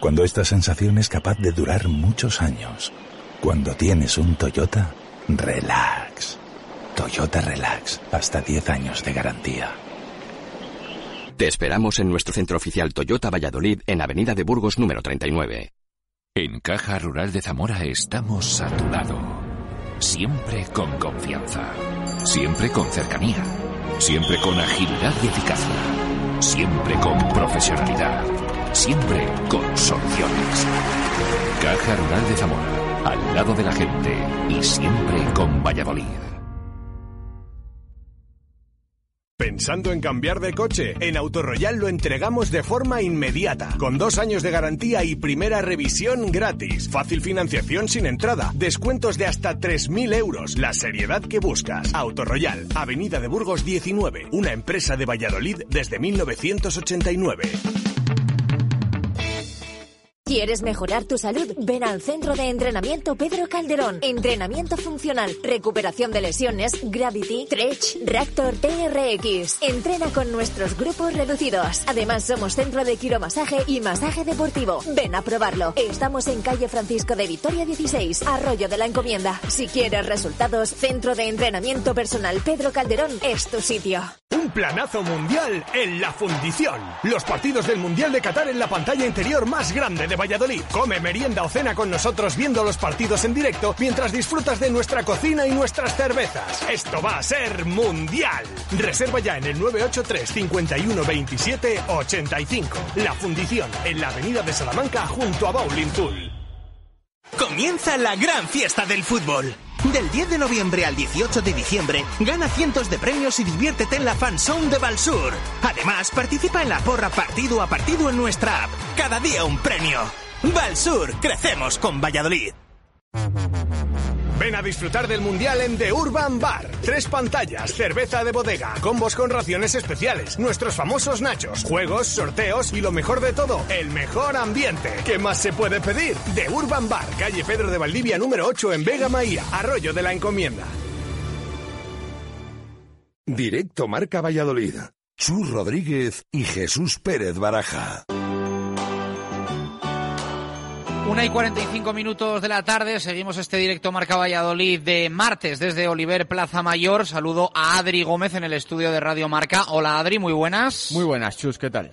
Cuando esta sensación es capaz de durar muchos años. Cuando tienes un Toyota, relax. Toyota Relax, hasta 10 años de garantía.
Te esperamos en nuestro centro oficial Toyota Valladolid en Avenida de Burgos número 39.
En Caja Rural de Zamora estamos a tu lado. Siempre con confianza. Siempre con cercanía Siempre con agilidad y eficacia. Siempre con profesionalidad. Siempre con soluciones. Caja Rural de Zamora. Al lado de la gente. Y siempre con Valladolid.
¿Pensando en cambiar de coche? En Autoroyal lo entregamos de forma inmediata, con dos años de garantía y primera revisión gratis. Fácil financiación sin entrada, descuentos de hasta 3.000 euros, la seriedad que buscas. Autoroyal, Avenida de Burgos 19, una empresa de Valladolid desde 1989.
¿Quieres mejorar tu salud? Ven al Centro de Entrenamiento Pedro Calderón. Entrenamiento funcional, recuperación de lesiones, Gravity, Stretch, Reactor TRX. Entrena con nuestros grupos reducidos. Además, somos centro de quiromasaje y masaje deportivo. Ven a probarlo. Estamos en calle Francisco de Vitoria 16, Arroyo de la Encomienda. Si quieres resultados, Centro de Entrenamiento Personal Pedro Calderón es tu sitio.
Un planazo mundial en la fundición. Los partidos del Mundial de Qatar en la pantalla interior más grande de Valladolid. Come, merienda o cena con nosotros viendo los partidos en directo mientras disfrutas de nuestra cocina y nuestras cervezas. Esto va a ser mundial. Reserva ya en el 983 51 27 85. La fundición en la avenida de Salamanca junto a Bowling Tool.
Comienza la gran fiesta del fútbol. Del 10 de noviembre al 18 de diciembre, gana cientos de premios y diviértete en la Fanzone de Balsur. Además, participa en la porra partido a partido en nuestra app. Cada día un premio. Balsur, crecemos con Valladolid.
Ven a disfrutar del Mundial en The Urban Bar. Tres pantallas, cerveza de bodega, combos con raciones especiales, nuestros famosos nachos, juegos, sorteos y lo mejor de todo, el mejor ambiente. ¿Qué más se puede pedir? The Urban Bar, calle Pedro de Valdivia número 8 en Vega Maía, Arroyo de la Encomienda.
Directo Marca Valladolid. Chus Rodríguez y Jesús Pérez Baraja.
Una y 45 minutos de la tarde, seguimos este directo Marca Valladolid de martes desde Oliver Plaza Mayor. Saludo a Adri Gómez en el estudio de Radio Marca. Hola Adri, muy buenas.
Muy buenas, Chus, ¿qué tal?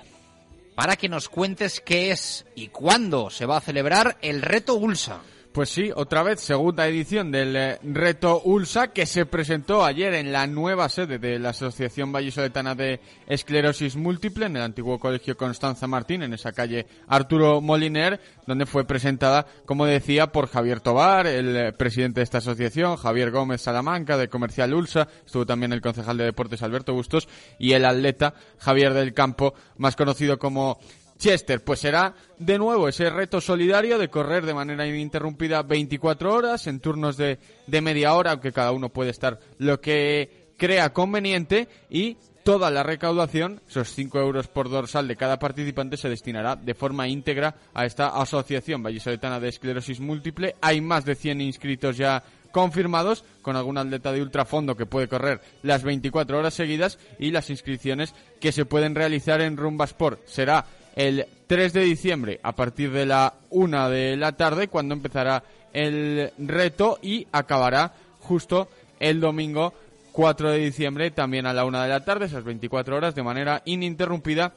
Para que nos cuentes qué es y cuándo se va a celebrar el reto Ulsa.
Pues sí, otra vez segunda edición del eh, reto ULSA que se presentó ayer en la nueva sede de la Asociación Vallisoletana de Esclerosis Múltiple en el antiguo Colegio Constanza Martín en esa calle Arturo Moliner donde fue presentada, como decía, por Javier Tobar, el eh, presidente de esta asociación, Javier Gómez Salamanca de Comercial ULSA, estuvo también el concejal de Deportes Alberto Bustos y el atleta Javier del Campo, más conocido como Chester, pues será de nuevo ese reto solidario de correr de manera ininterrumpida 24 horas en turnos de, de media hora, aunque cada uno puede estar lo que crea conveniente y toda la recaudación, esos 5 euros por dorsal de cada participante, se destinará de forma íntegra a esta Asociación Vallisoletana de Esclerosis Múltiple. Hay más de 100 inscritos ya confirmados, con algún atleta de ultrafondo que puede correr las 24 horas seguidas y las inscripciones que se pueden realizar en Rumbasport. Será el 3 de diciembre a partir de la 1 de la tarde cuando empezará el reto y acabará justo el domingo 4 de diciembre también a la 1 de la tarde, esas 24 horas de manera ininterrumpida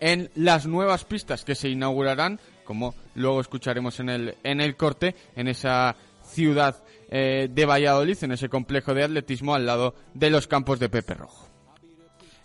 en las nuevas pistas que se inaugurarán, como luego escucharemos en el, en el corte, en esa ciudad eh, de Valladolid, en ese complejo de atletismo al lado de los campos de Pepe Rojo.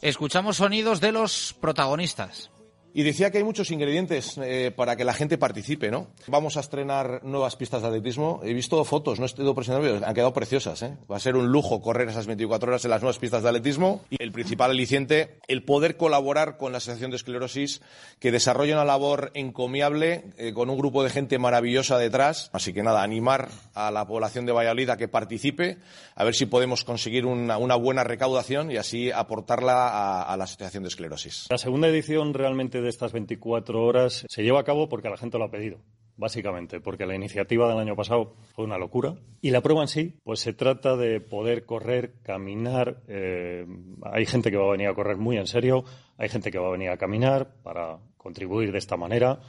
Escuchamos sonidos de los protagonistas.
Y decía que hay muchos ingredientes eh, para que la gente participe, ¿no? Vamos a estrenar nuevas pistas de atletismo. He visto fotos, no he estado presentando, han quedado preciosas, ¿eh? Va a ser un lujo correr esas 24 horas en las nuevas pistas de atletismo. Y el principal aliciente, el poder colaborar con la Asociación de Esclerosis, que desarrolla una labor encomiable eh, con un grupo de gente maravillosa detrás. Así que nada, animar a la población de Valladolid a que participe, a ver si podemos conseguir una, una buena recaudación y así aportarla a, a la Asociación de Esclerosis.
La segunda edición realmente de estas 24 horas se lleva a cabo porque la gente lo ha pedido básicamente, porque la iniciativa del año pasado fue una locura. Y la prueba en sí, pues se trata de poder correr, caminar. Eh, hay gente que va a venir a correr muy en serio, hay gente que va a venir a caminar para contribuir de esta manera,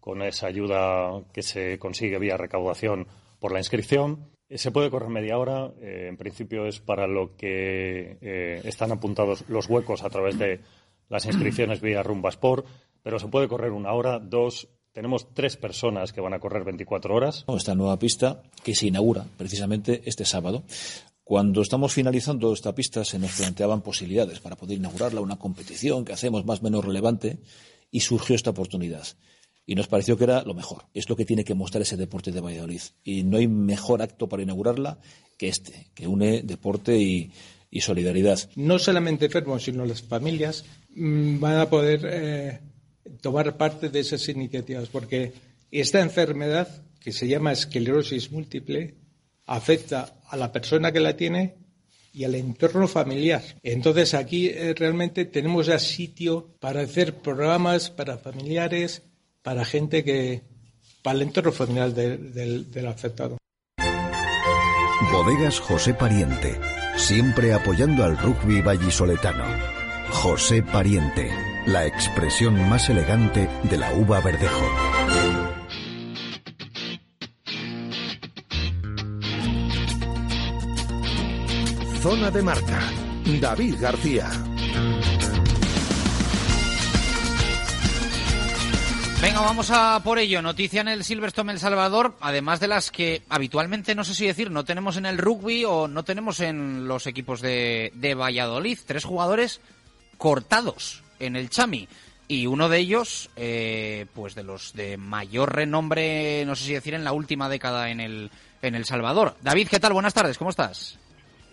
con esa ayuda que se consigue vía recaudación por la inscripción. Eh, se puede correr media hora, eh, en principio es para lo que están apuntados los huecos a través de las inscripciones vía Rumbasport, pero se puede correr una hora, dos. Tenemos tres personas que van a correr 24 horas.
Esta nueva pista que se inaugura precisamente este sábado. Cuando estamos finalizando esta pista se nos planteaban posibilidades para poder inaugurarla, una competición que hacemos más o menos relevante y surgió esta oportunidad. Y nos pareció que era lo mejor. Es lo que tiene que mostrar ese deporte de Valladolid. Y no hay mejor acto para inaugurarla que este, que une deporte y, y solidaridad.
No solamente enfermos, sino las familias mmm, van a poder eh, tomar parte de esas iniciativas, porque esta enfermedad, que se llama esclerosis múltiple, afecta a la persona que la tiene y al entorno familiar. Entonces aquí eh, realmente tenemos ya sitio para hacer programas para familiares, para gente que, para el entorno familiar de, de, del afectado.
Bodegas José Pariente, siempre apoyando al rugby vallisoletano. José Pariente, la expresión más elegante de la uva verdejo.
Zona de marca. David García.
Vamos a por ello. Noticia en el Silverstone El Salvador, además de las que habitualmente, no sé si decir, no tenemos en el rugby o no tenemos en los equipos de, de Valladolid. Tres jugadores cortados en el Chami. Y uno de ellos, eh, pues de los de mayor renombre, no sé si decir, en la última década en el, en El Salvador. David, ¿qué tal? Buenas tardes, ¿cómo estás?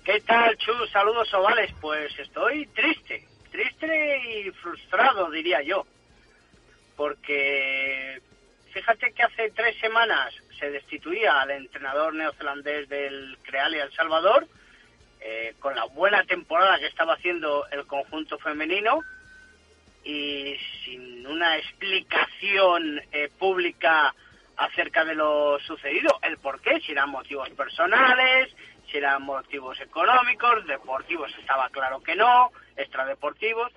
¿Qué tal, Chus? Saludos ovales. Pues estoy triste, triste y frustrado, diría yo. Porque fíjate que hace tres semanas se destituía al entrenador neozelandés del Creal y El Salvador, eh, con la buena temporada que estaba haciendo el conjunto femenino y sin una explicación eh, pública acerca de lo sucedido, el por qué, si eran motivos personales, si eran motivos económicos, deportivos estaba claro que no, extradeportivos,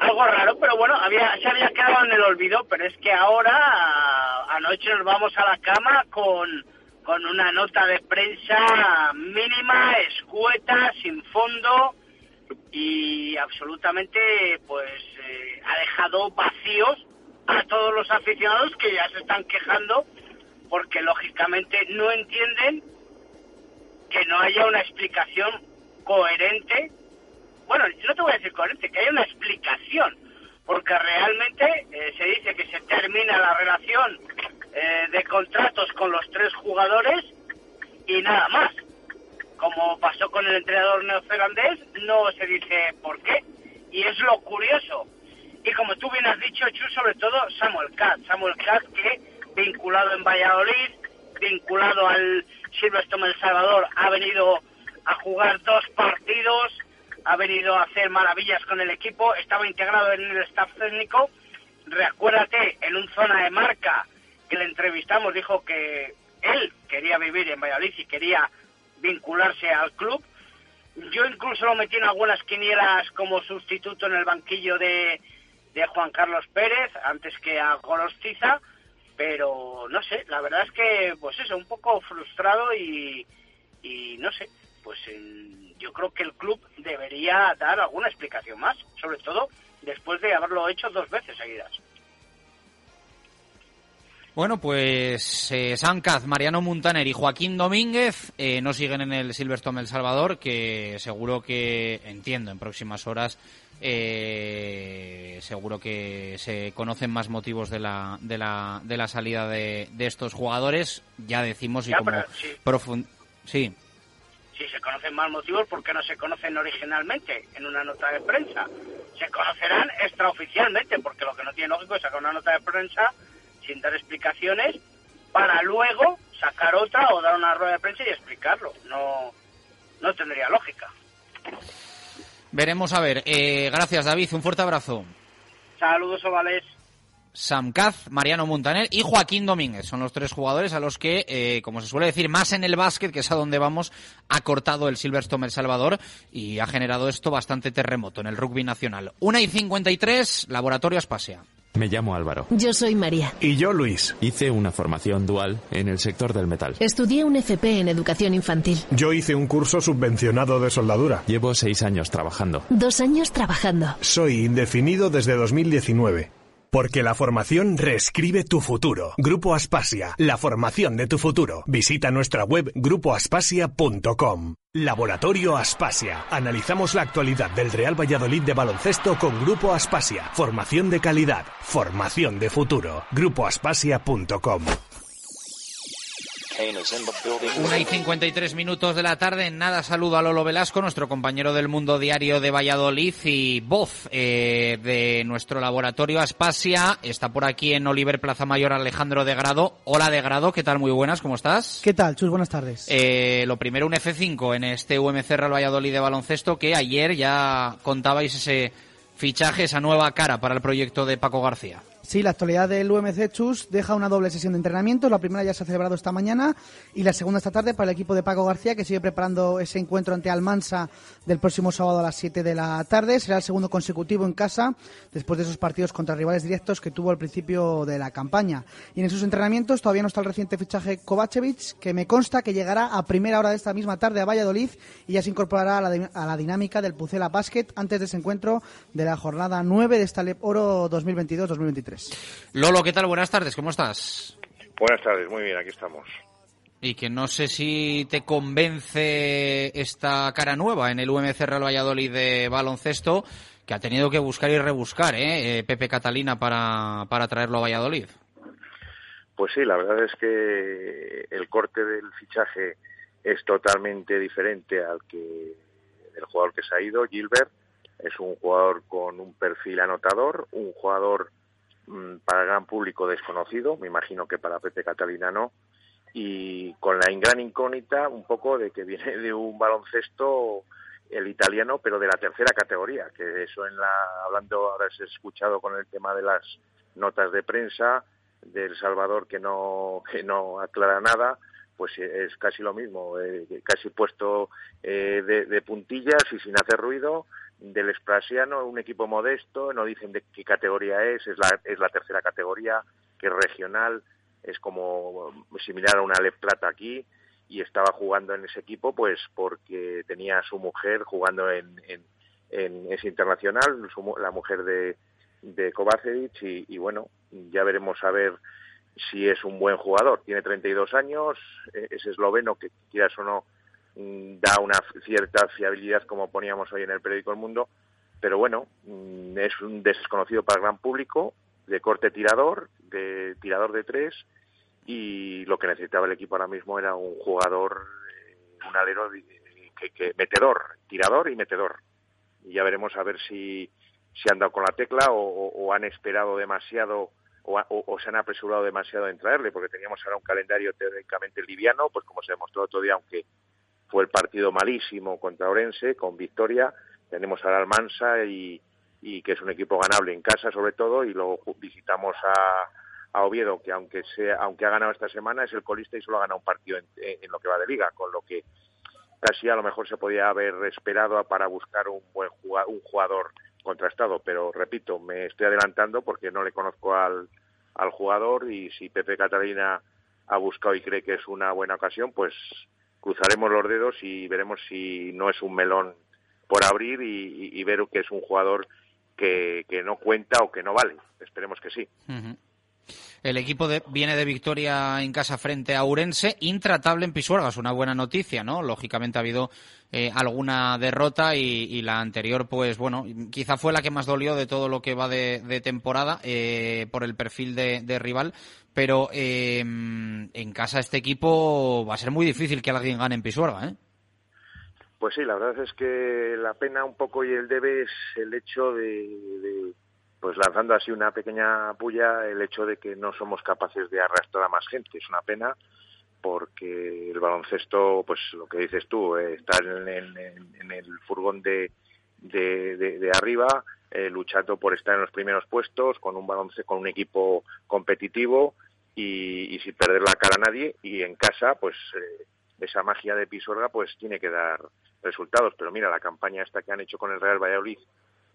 algo raro, pero bueno, había, se había quedado en el olvido, pero es que ahora, anoche nos vamos a la cama con, con una nota de prensa mínima, escueta, sin fondo y absolutamente, pues, eh, ha dejado vacíos a todos los aficionados que ya se están quejando porque lógicamente no entienden que no haya una explicación coherente bueno, no te voy a decir coherente, que hay una explicación, porque realmente eh, se dice que se termina la relación eh, de contratos con los tres jugadores y nada más. Como pasó con el entrenador neozelandés, no se dice por qué. Y es lo curioso. Y como tú bien has dicho, Chu, sobre todo Samuel Katz. Samuel Katz que, vinculado en Valladolid, vinculado al Silverstone El Salvador, ha venido a jugar dos partidos, ha venido a hacer maravillas con el equipo, estaba integrado en el staff técnico. Recuérdate, en un zona de marca que le entrevistamos, dijo que él quería vivir en Valladolid y quería vincularse al club. Yo incluso lo metí en algunas quinielas como sustituto en el banquillo de, de Juan Carlos Pérez, antes que a Gorostiza, pero no sé, la verdad es que, pues eso, un poco frustrado y, no sé, pues yo creo que el club debería dar alguna explicación más, sobre todo después de haberlo hecho dos veces seguidas.
Bueno, pues eh, Sancaz, Mariano Muntaner y Joaquín Domínguez eh, no siguen en el Silverstone El Salvador, que seguro que, entiendo, en próximas horas eh, seguro que se conocen más motivos de la, de la, de la salida de, de estos jugadores. Ya decimos y como
sí.
sí
si se conocen más motivos, ¿por qué no se conocen originalmente en una nota de prensa? Se conocerán extraoficialmente, porque lo que no tiene lógico es sacar una nota de prensa sin dar explicaciones para luego sacar otra o dar una rueda de prensa y explicarlo. No, no tendría lógica.
Veremos a ver. Eh, gracias, David. Un fuerte abrazo.
Saludos, Ovales.
Sam Caz, Mariano Montaner y Joaquín Domínguez. Son los tres jugadores a los que, eh, como se suele decir, más en el básquet, que es a donde vamos, ha cortado el Silverstone El Salvador y ha generado esto bastante terremoto en el rugby nacional. Una y 53, Laboratorio Aspasia.
Me llamo Álvaro.
Yo soy María.
Y yo Luis. Hice una formación dual en el sector del metal.
Estudié un FP en educación infantil.
Yo hice un curso subvencionado de soldadura.
Llevo seis años trabajando.
Dos años trabajando.
Soy indefinido desde 2019. Porque la formación reescribe tu futuro. Grupo Aspasia, la formación de tu futuro. Visita nuestra web grupoaspasia.com. Laboratorio Aspasia. Analizamos la actualidad del Real Valladolid de baloncesto con Grupo Aspasia. Formación de calidad. Formación de futuro. Grupoaspasia.com.
Una y 53 minutos de la tarde. En nada saludo a Lolo Velasco, nuestro compañero del Mundo Diario de Valladolid y voz eh, de nuestro laboratorio Aspasia. Está por aquí en Oliver Plaza Mayor Alejandro de Grado. Hola de Grado, ¿qué tal? Muy buenas, ¿cómo estás?
¿Qué tal, Chus? Buenas tardes.
Eh, lo primero, un F5 en este UMC Real Valladolid de baloncesto que ayer ya contabais ese fichaje, esa nueva cara para el proyecto de Paco García.
Sí, la actualidad del UMC Chus deja una doble sesión de entrenamiento. La primera ya se ha celebrado esta mañana y la segunda esta tarde para el equipo de Paco García, que sigue preparando ese encuentro ante Almansa del próximo sábado a las 7 de la tarde. Será el segundo consecutivo en casa después de esos partidos contra rivales directos que tuvo al principio de la campaña. Y en esos entrenamientos todavía no está el reciente fichaje Kovacevic, que me consta que llegará a primera hora de esta misma tarde a Valladolid y ya se incorporará a la, a la dinámica del Pucela Basket antes de ese encuentro de la jornada 9 de esta Oro 2022-2023.
Lolo, ¿qué tal? Buenas tardes, ¿cómo estás?
Buenas tardes, muy bien, aquí estamos.
Y que no sé si te convence esta cara nueva en el UMC Real Valladolid de baloncesto, que ha tenido que buscar y rebuscar, ¿eh? eh Pepe Catalina, para, para traerlo a Valladolid.
Pues sí, la verdad es que el corte del fichaje es totalmente diferente al que del jugador que se ha ido, Gilbert. Es un jugador con un perfil anotador, un jugador mm, para el gran público desconocido, me imagino que para Pepe Catalina no, y con la gran incógnita un poco de que viene de un baloncesto el italiano, pero de la tercera categoría, que eso en la, hablando, ahora se ha escuchado con el tema de las notas de prensa, del Salvador que no, que no aclara nada, pues es casi lo mismo, eh, casi puesto eh, de, puntillas y sin hacer ruido. Del Esprasiano, un equipo modesto, no dicen de qué categoría es, es la, es la tercera categoría, que es regional, es como similar a una Le Plata aquí, y estaba jugando en ese equipo pues porque tenía a su mujer jugando en, en, ese internacional, la mujer de, de Kovacevic, y, y bueno, ya veremos a ver si es un buen jugador. Tiene 32 años, e, es esloveno que quieras o no mm, da una cierta fiabilidad como poníamos hoy en el periódico El Mundo, pero bueno, mm, es un desconocido para el gran público, de corte tirador, de tirador de tres, y lo que necesitaba el equipo ahora mismo era un jugador, eh, un alero que, metedor, tirador y metedor. Y ya veremos a ver si, si han dado con la tecla o han esperado demasiado o, se han apresurado demasiado en traerle, porque teníamos ahora un calendario teóricamente liviano, pues como se demostró otro día, aunque fue el partido malísimo contra Orense, con victoria, tenemos ahora Almansa y, y que es un equipo ganable en casa sobre todo, y luego visitamos a, a Oviedo, que aunque sea, aunque ha ganado esta semana, es el colista y solo ha ganado un partido en, lo que va de liga, con lo que casi a lo mejor se podía haber esperado para buscar un buen jugador, un jugador contrastado, pero repito, me estoy adelantando porque no le conozco al, al jugador y si Pepe Catalina ha buscado y cree que es una buena ocasión, pues cruzaremos los dedos y veremos si no es un melón por abrir y, ver que es un jugador que, que, no cuenta o que no vale. Esperemos que sí.
El equipo viene de victoria en casa frente a Urense, intratable en Pisuerga, es una buena noticia, ¿no? Lógicamente ha habido eh, alguna derrota y, la anterior, pues bueno, quizá fue la que más dolió de todo lo que va de, temporada eh, por el perfil de, rival, pero eh, en casa este equipo va a ser muy difícil que alguien gane en Pisuerga, ¿eh?
Pues sí, la verdad es que la pena un poco y el debe es el hecho de pues lanzando así una pequeña puya el hecho de que no somos capaces de arrastrar a más gente. Es una pena porque el baloncesto, pues lo que dices tú, eh, está en, el furgón de, de, arriba, eh, luchando por estar en los primeros puestos, con un baloncesto, con un equipo competitivo y, sin perder la cara a nadie. Y en casa, pues eh, esa magia de Pisorga, pues tiene que dar resultados. Pero mira, la campaña esta que han hecho con el Real Valladolid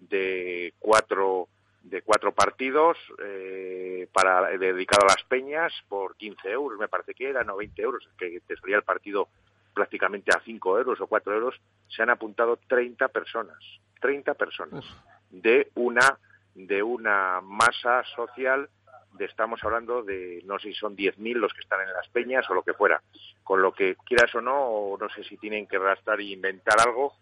de cuatro de cuatro partidos eh, para dedicado a las peñas por 15 euros, me parece que eran, o 20 euros, que te salía el partido prácticamente a 5 euros o 4 euros, se han apuntado 30 personas, 30 personas de una de una masa social de estamos hablando de no sé si son 10.000 los que están en las peñas o lo que fuera, con lo que quieras o no, no sé si tienen que rastar e inventar algo,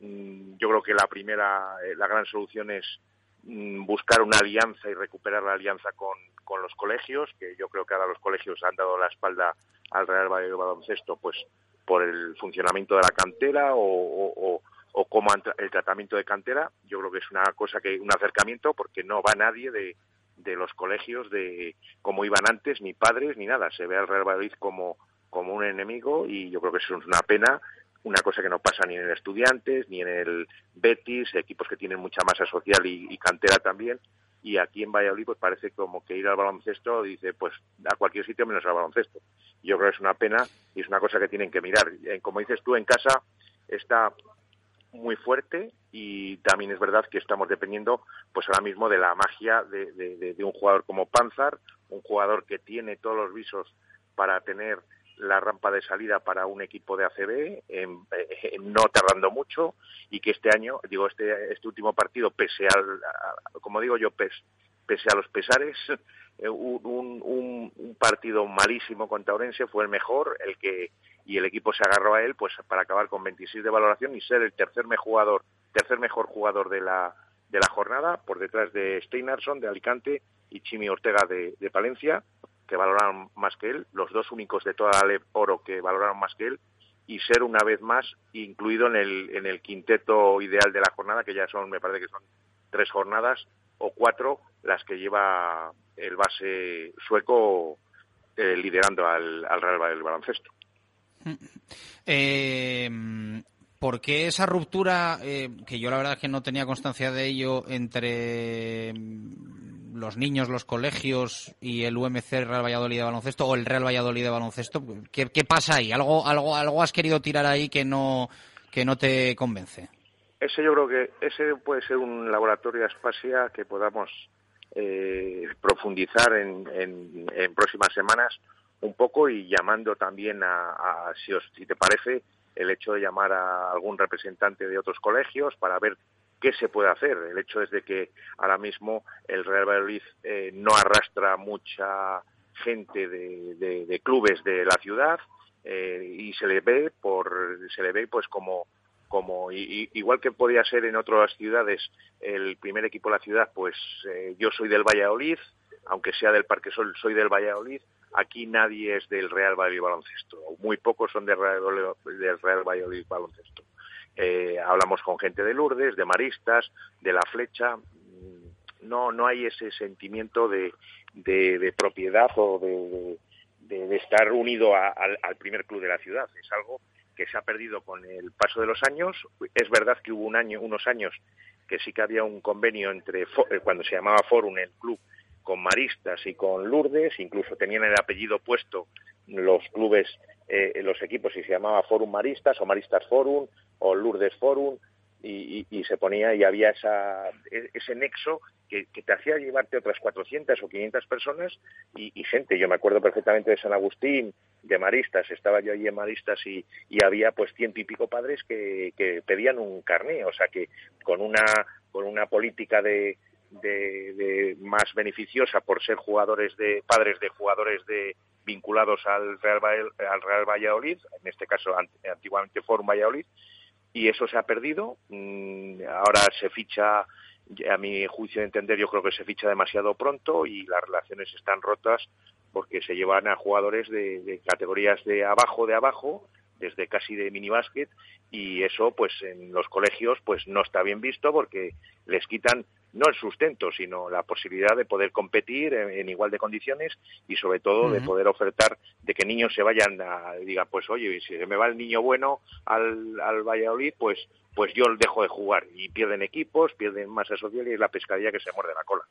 mm, yo creo que la primera, eh, la gran solución es buscar una alianza y recuperar la alianza con, con los colegios, que yo creo que ahora los colegios han dado la espalda al Real Valladolid Baloncesto, pues por el funcionamiento de la cantera o, o, como el tratamiento de cantera. Yo creo que es una cosa que un acercamiento porque no va nadie de, de los colegios de como iban antes, ni padres ni nada. Se ve al Real Valladolid como como un enemigo y yo creo que eso es una pena una cosa que no pasa ni en el Estudiantes, ni en el Betis, equipos que tienen mucha masa social y, cantera también, y aquí en Valladolid pues parece como que ir al baloncesto dice pues a cualquier sitio menos al baloncesto. Yo creo que es una pena y es una cosa que tienen que mirar. Eh, como dices tú, en casa está muy fuerte y también es verdad que estamos dependiendo pues ahora mismo de la magia de, de un jugador como Panzar, un jugador que tiene todos los visos para tener la rampa de salida para un equipo de ACB, en, no tardando mucho, y que este año, digo, este, este último partido, pese al, como digo yo, pese a los pesares, eh, un, un, un, partido malísimo contra Orense fue el mejor, el que y el equipo se agarró a él, pues para acabar con 26 de valoración y ser el tercer mejor jugador, tercer mejor jugador de la de la jornada, por detrás de Steinarson de Alicante y Chimi Ortega de Palencia que valoraron más que él, los dos únicos de toda la LEP Oro que valoraron más que él, y ser una vez más incluido en el, en el quinteto ideal de la jornada, que ya son, me parece que son tres jornadas, o cuatro las que lleva el base sueco eh, liderando al, al Real del baloncesto.
Eh, ¿Por qué esa ruptura, eh, que yo la verdad es que no tenía constancia de ello, entre los niños, los colegios y el UMC Real Valladolid de baloncesto o el Real Valladolid de baloncesto? ¿Qué, qué pasa ahí? ¿Algo, algo, ¿Algo has querido tirar ahí que no, que no te convence?
Ese yo creo que ese puede ser un laboratorio de que podamos eh, profundizar en, en, en próximas semanas un poco y llamando también a, a si, os, si te parece, el hecho de llamar a algún representante de otros colegios para ver qué se puede hacer. El hecho es de que ahora mismo el Real Valladolid eh, no arrastra mucha gente de, clubes de la ciudad eh, y se le ve por se le ve pues como como y, igual que podía ser en otras ciudades el primer equipo de la ciudad pues eh, yo soy del Valladolid aunque sea del Parque Sol soy del Valladolid aquí nadie es del Real Valladolid Baloncesto, muy pocos son del Real, del Real Valladolid Baloncesto. Eh, hablamos con gente de Lourdes, de Maristas, de La Flecha, no, no hay ese sentimiento de, de, propiedad o de, estar unido al, al primer club de la ciudad, es algo que se ha perdido con el paso de los años. Es verdad que hubo un año, unos años que sí que había un convenio entre cuando se llamaba Forum el club con Maristas y con Lourdes, incluso tenían el apellido puesto los clubes, eh, los equipos, y se llamaba Forum Maristas o Maristas Forum o Lourdes Forum, y, se ponía y había esa, ese nexo que, te hacía llevarte otras 400 o 500 personas y, gente. Yo me acuerdo perfectamente de San Agustín, de Maristas, estaba yo allí en Maristas y, y había pues ciento y pico padres que, que pedían un carné, o sea que con una, con una política de, de, más beneficiosa por ser jugadores de padres de jugadores de vinculados al Real, al Real Valladolid, en este caso antiguamente Forum Valladolid, y eso se ha perdido. Mm, ahora se ficha, a mi juicio de entender, yo creo que se ficha demasiado pronto y las relaciones están rotas porque se llevan a jugadores de, de categorías de abajo de abajo desde casi de minibásquet y eso pues en los colegios pues no está bien visto porque les quitan no el sustento, sino la posibilidad de poder competir en, en igual de condiciones y sobre todo uh -huh. de poder ofertar de que niños se vayan a, digan, pues oye, si se me va el niño bueno al, al Valladolid, pues, pues yo dejo de jugar y pierden equipos, pierden masa social y es la pescadilla que se muerde la cola.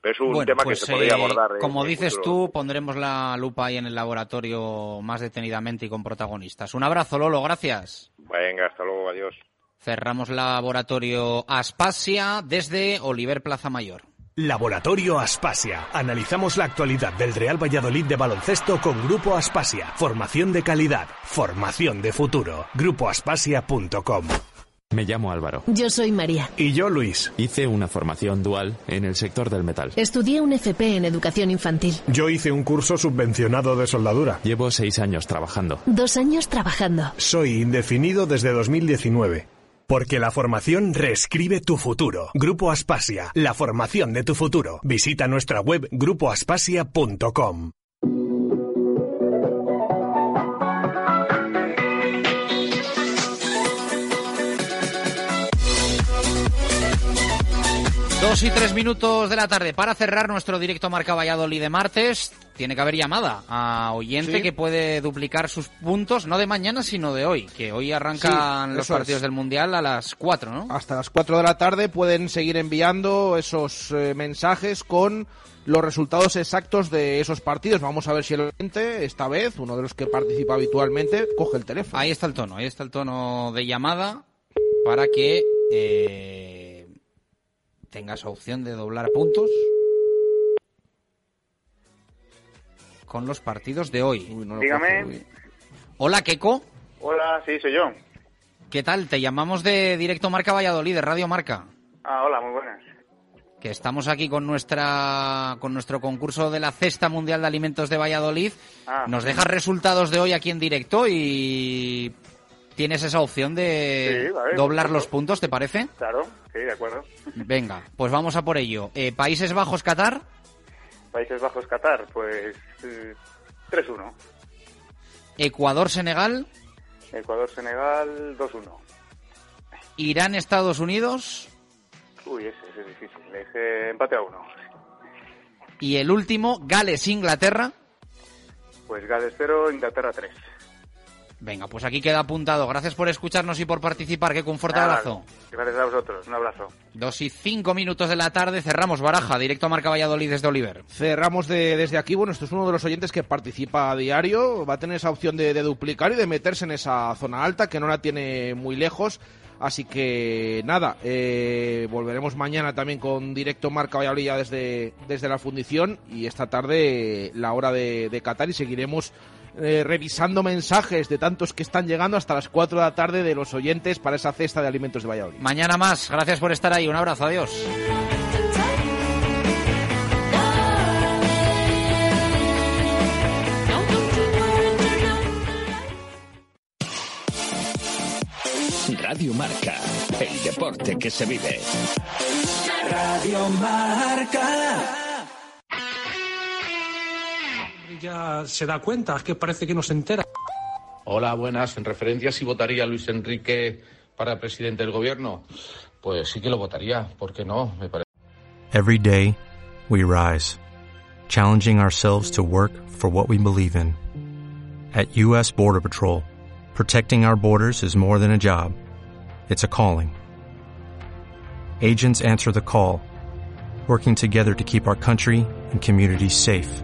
Pero es un
bueno,
tema
pues,
que se podría abordar.
Eh, como dices tú, pondremos la lupa ahí en el laboratorio más detenidamente y con protagonistas. Un abrazo, Lolo, gracias.
Venga, hasta luego, adiós.
Cerramos laboratorio Aspasia desde Oliver Plaza Mayor.
Laboratorio Aspasia. Analizamos la actualidad del Real Valladolid de baloncesto con Grupo Aspasia. Formación de calidad, formación de futuro. Grupoaspasia.com.
Me llamo Álvaro.
Yo soy María.
Y yo Luis.
Hice una formación dual en el sector del metal.
Estudié un FP en educación infantil.
Yo hice un curso subvencionado de soldadura.
Llevo seis años trabajando.
Dos años trabajando.
Soy indefinido desde 2019. Porque la formación reescribe tu futuro. Grupo Aspasia, la formación de tu futuro. Visita nuestra web grupoaspasia.com.
Dos y tres minutos de la tarde para cerrar nuestro directo Marca Valladolid de martes. Tiene que haber llamada a oyente sí. que puede duplicar sus puntos, no de mañana, sino de hoy, que hoy arrancan sí, los partidos es. del Mundial a las 4, ¿no?
Hasta las 4 de la tarde pueden seguir enviando esos eh, mensajes con los resultados exactos de esos partidos. Vamos a ver si el oyente, esta vez, uno de los que participa habitualmente, coge el teléfono.
Ahí está el tono, ahí está el tono de llamada para que... Eh tengas opción de doblar puntos con los partidos de hoy.
Uy, no Dígame.
Hola, Keco.
Hola, sí, soy yo.
¿Qué tal? Te llamamos de Directo Marca Valladolid, de Radio Marca.
Ah, hola, muy buenas.
Que estamos aquí con nuestra con nuestro concurso de la Cesta Mundial de Alimentos de Valladolid. Ah, Nos dejas resultados de hoy aquí en directo y tienes esa opción de
sí, vale,
doblar los puntos, ¿te parece?
Claro, sí, de acuerdo.
Venga, pues vamos a por ello. Eh, ¿Países Bajos, Qatar?
Países Bajos, Qatar, pues eh, 3-1.
¿Ecuador, Senegal?
Ecuador, Senegal, 2-1.
¿Irán, Estados Unidos?
Uy, ese, ese es difícil. Le dije empate a uno.
Y el último, Gales-Inglaterra.
Pues Gales 0, Inglaterra 3.
Venga, pues aquí queda apuntado. Gracias por escucharnos y por participar. Fuerte
Nada,
abrazo.
Gracias a vosotros. Un abrazo.
Dos y cinco minutos de la tarde. Cerramos Baraja, directo a Marca Valladolid desde Oliver.
Cerramos de- desde aquí. Bueno, esto es uno de los oyentes que participa a diario. Va a tener esa opción de, de duplicar y de meterse en esa zona alta, que no la tiene muy lejos. Así que nada, eh, volveremos mañana también con directo Marca Valladolid ya desde, desde la fundición y esta tarde la hora de, de Qatar y seguiremos eh, revisando mensajes de tantos que están llegando hasta las 4 de la tarde de los oyentes para esa cesta de alimentos de Valladolid.
Mañana más. Gracias por estar ahí. Un abrazo. Adiós.
Radio Marca, el deporte que se vive.
Radio Marca.
Ya se da cuenta, es que parece que no se entera.
Hola, buenas. En referencia a si votaría Luis Enrique para presidente del gobierno, pues sí que lo votaría. ¿Por qué no? Me parece.
Every day, we rise, challenging ourselves to work for what we believe in. At U.S. Border Patrol, protecting our borders is more than a job, it's a calling. Agents answer the call, working together to keep our country and communities safe.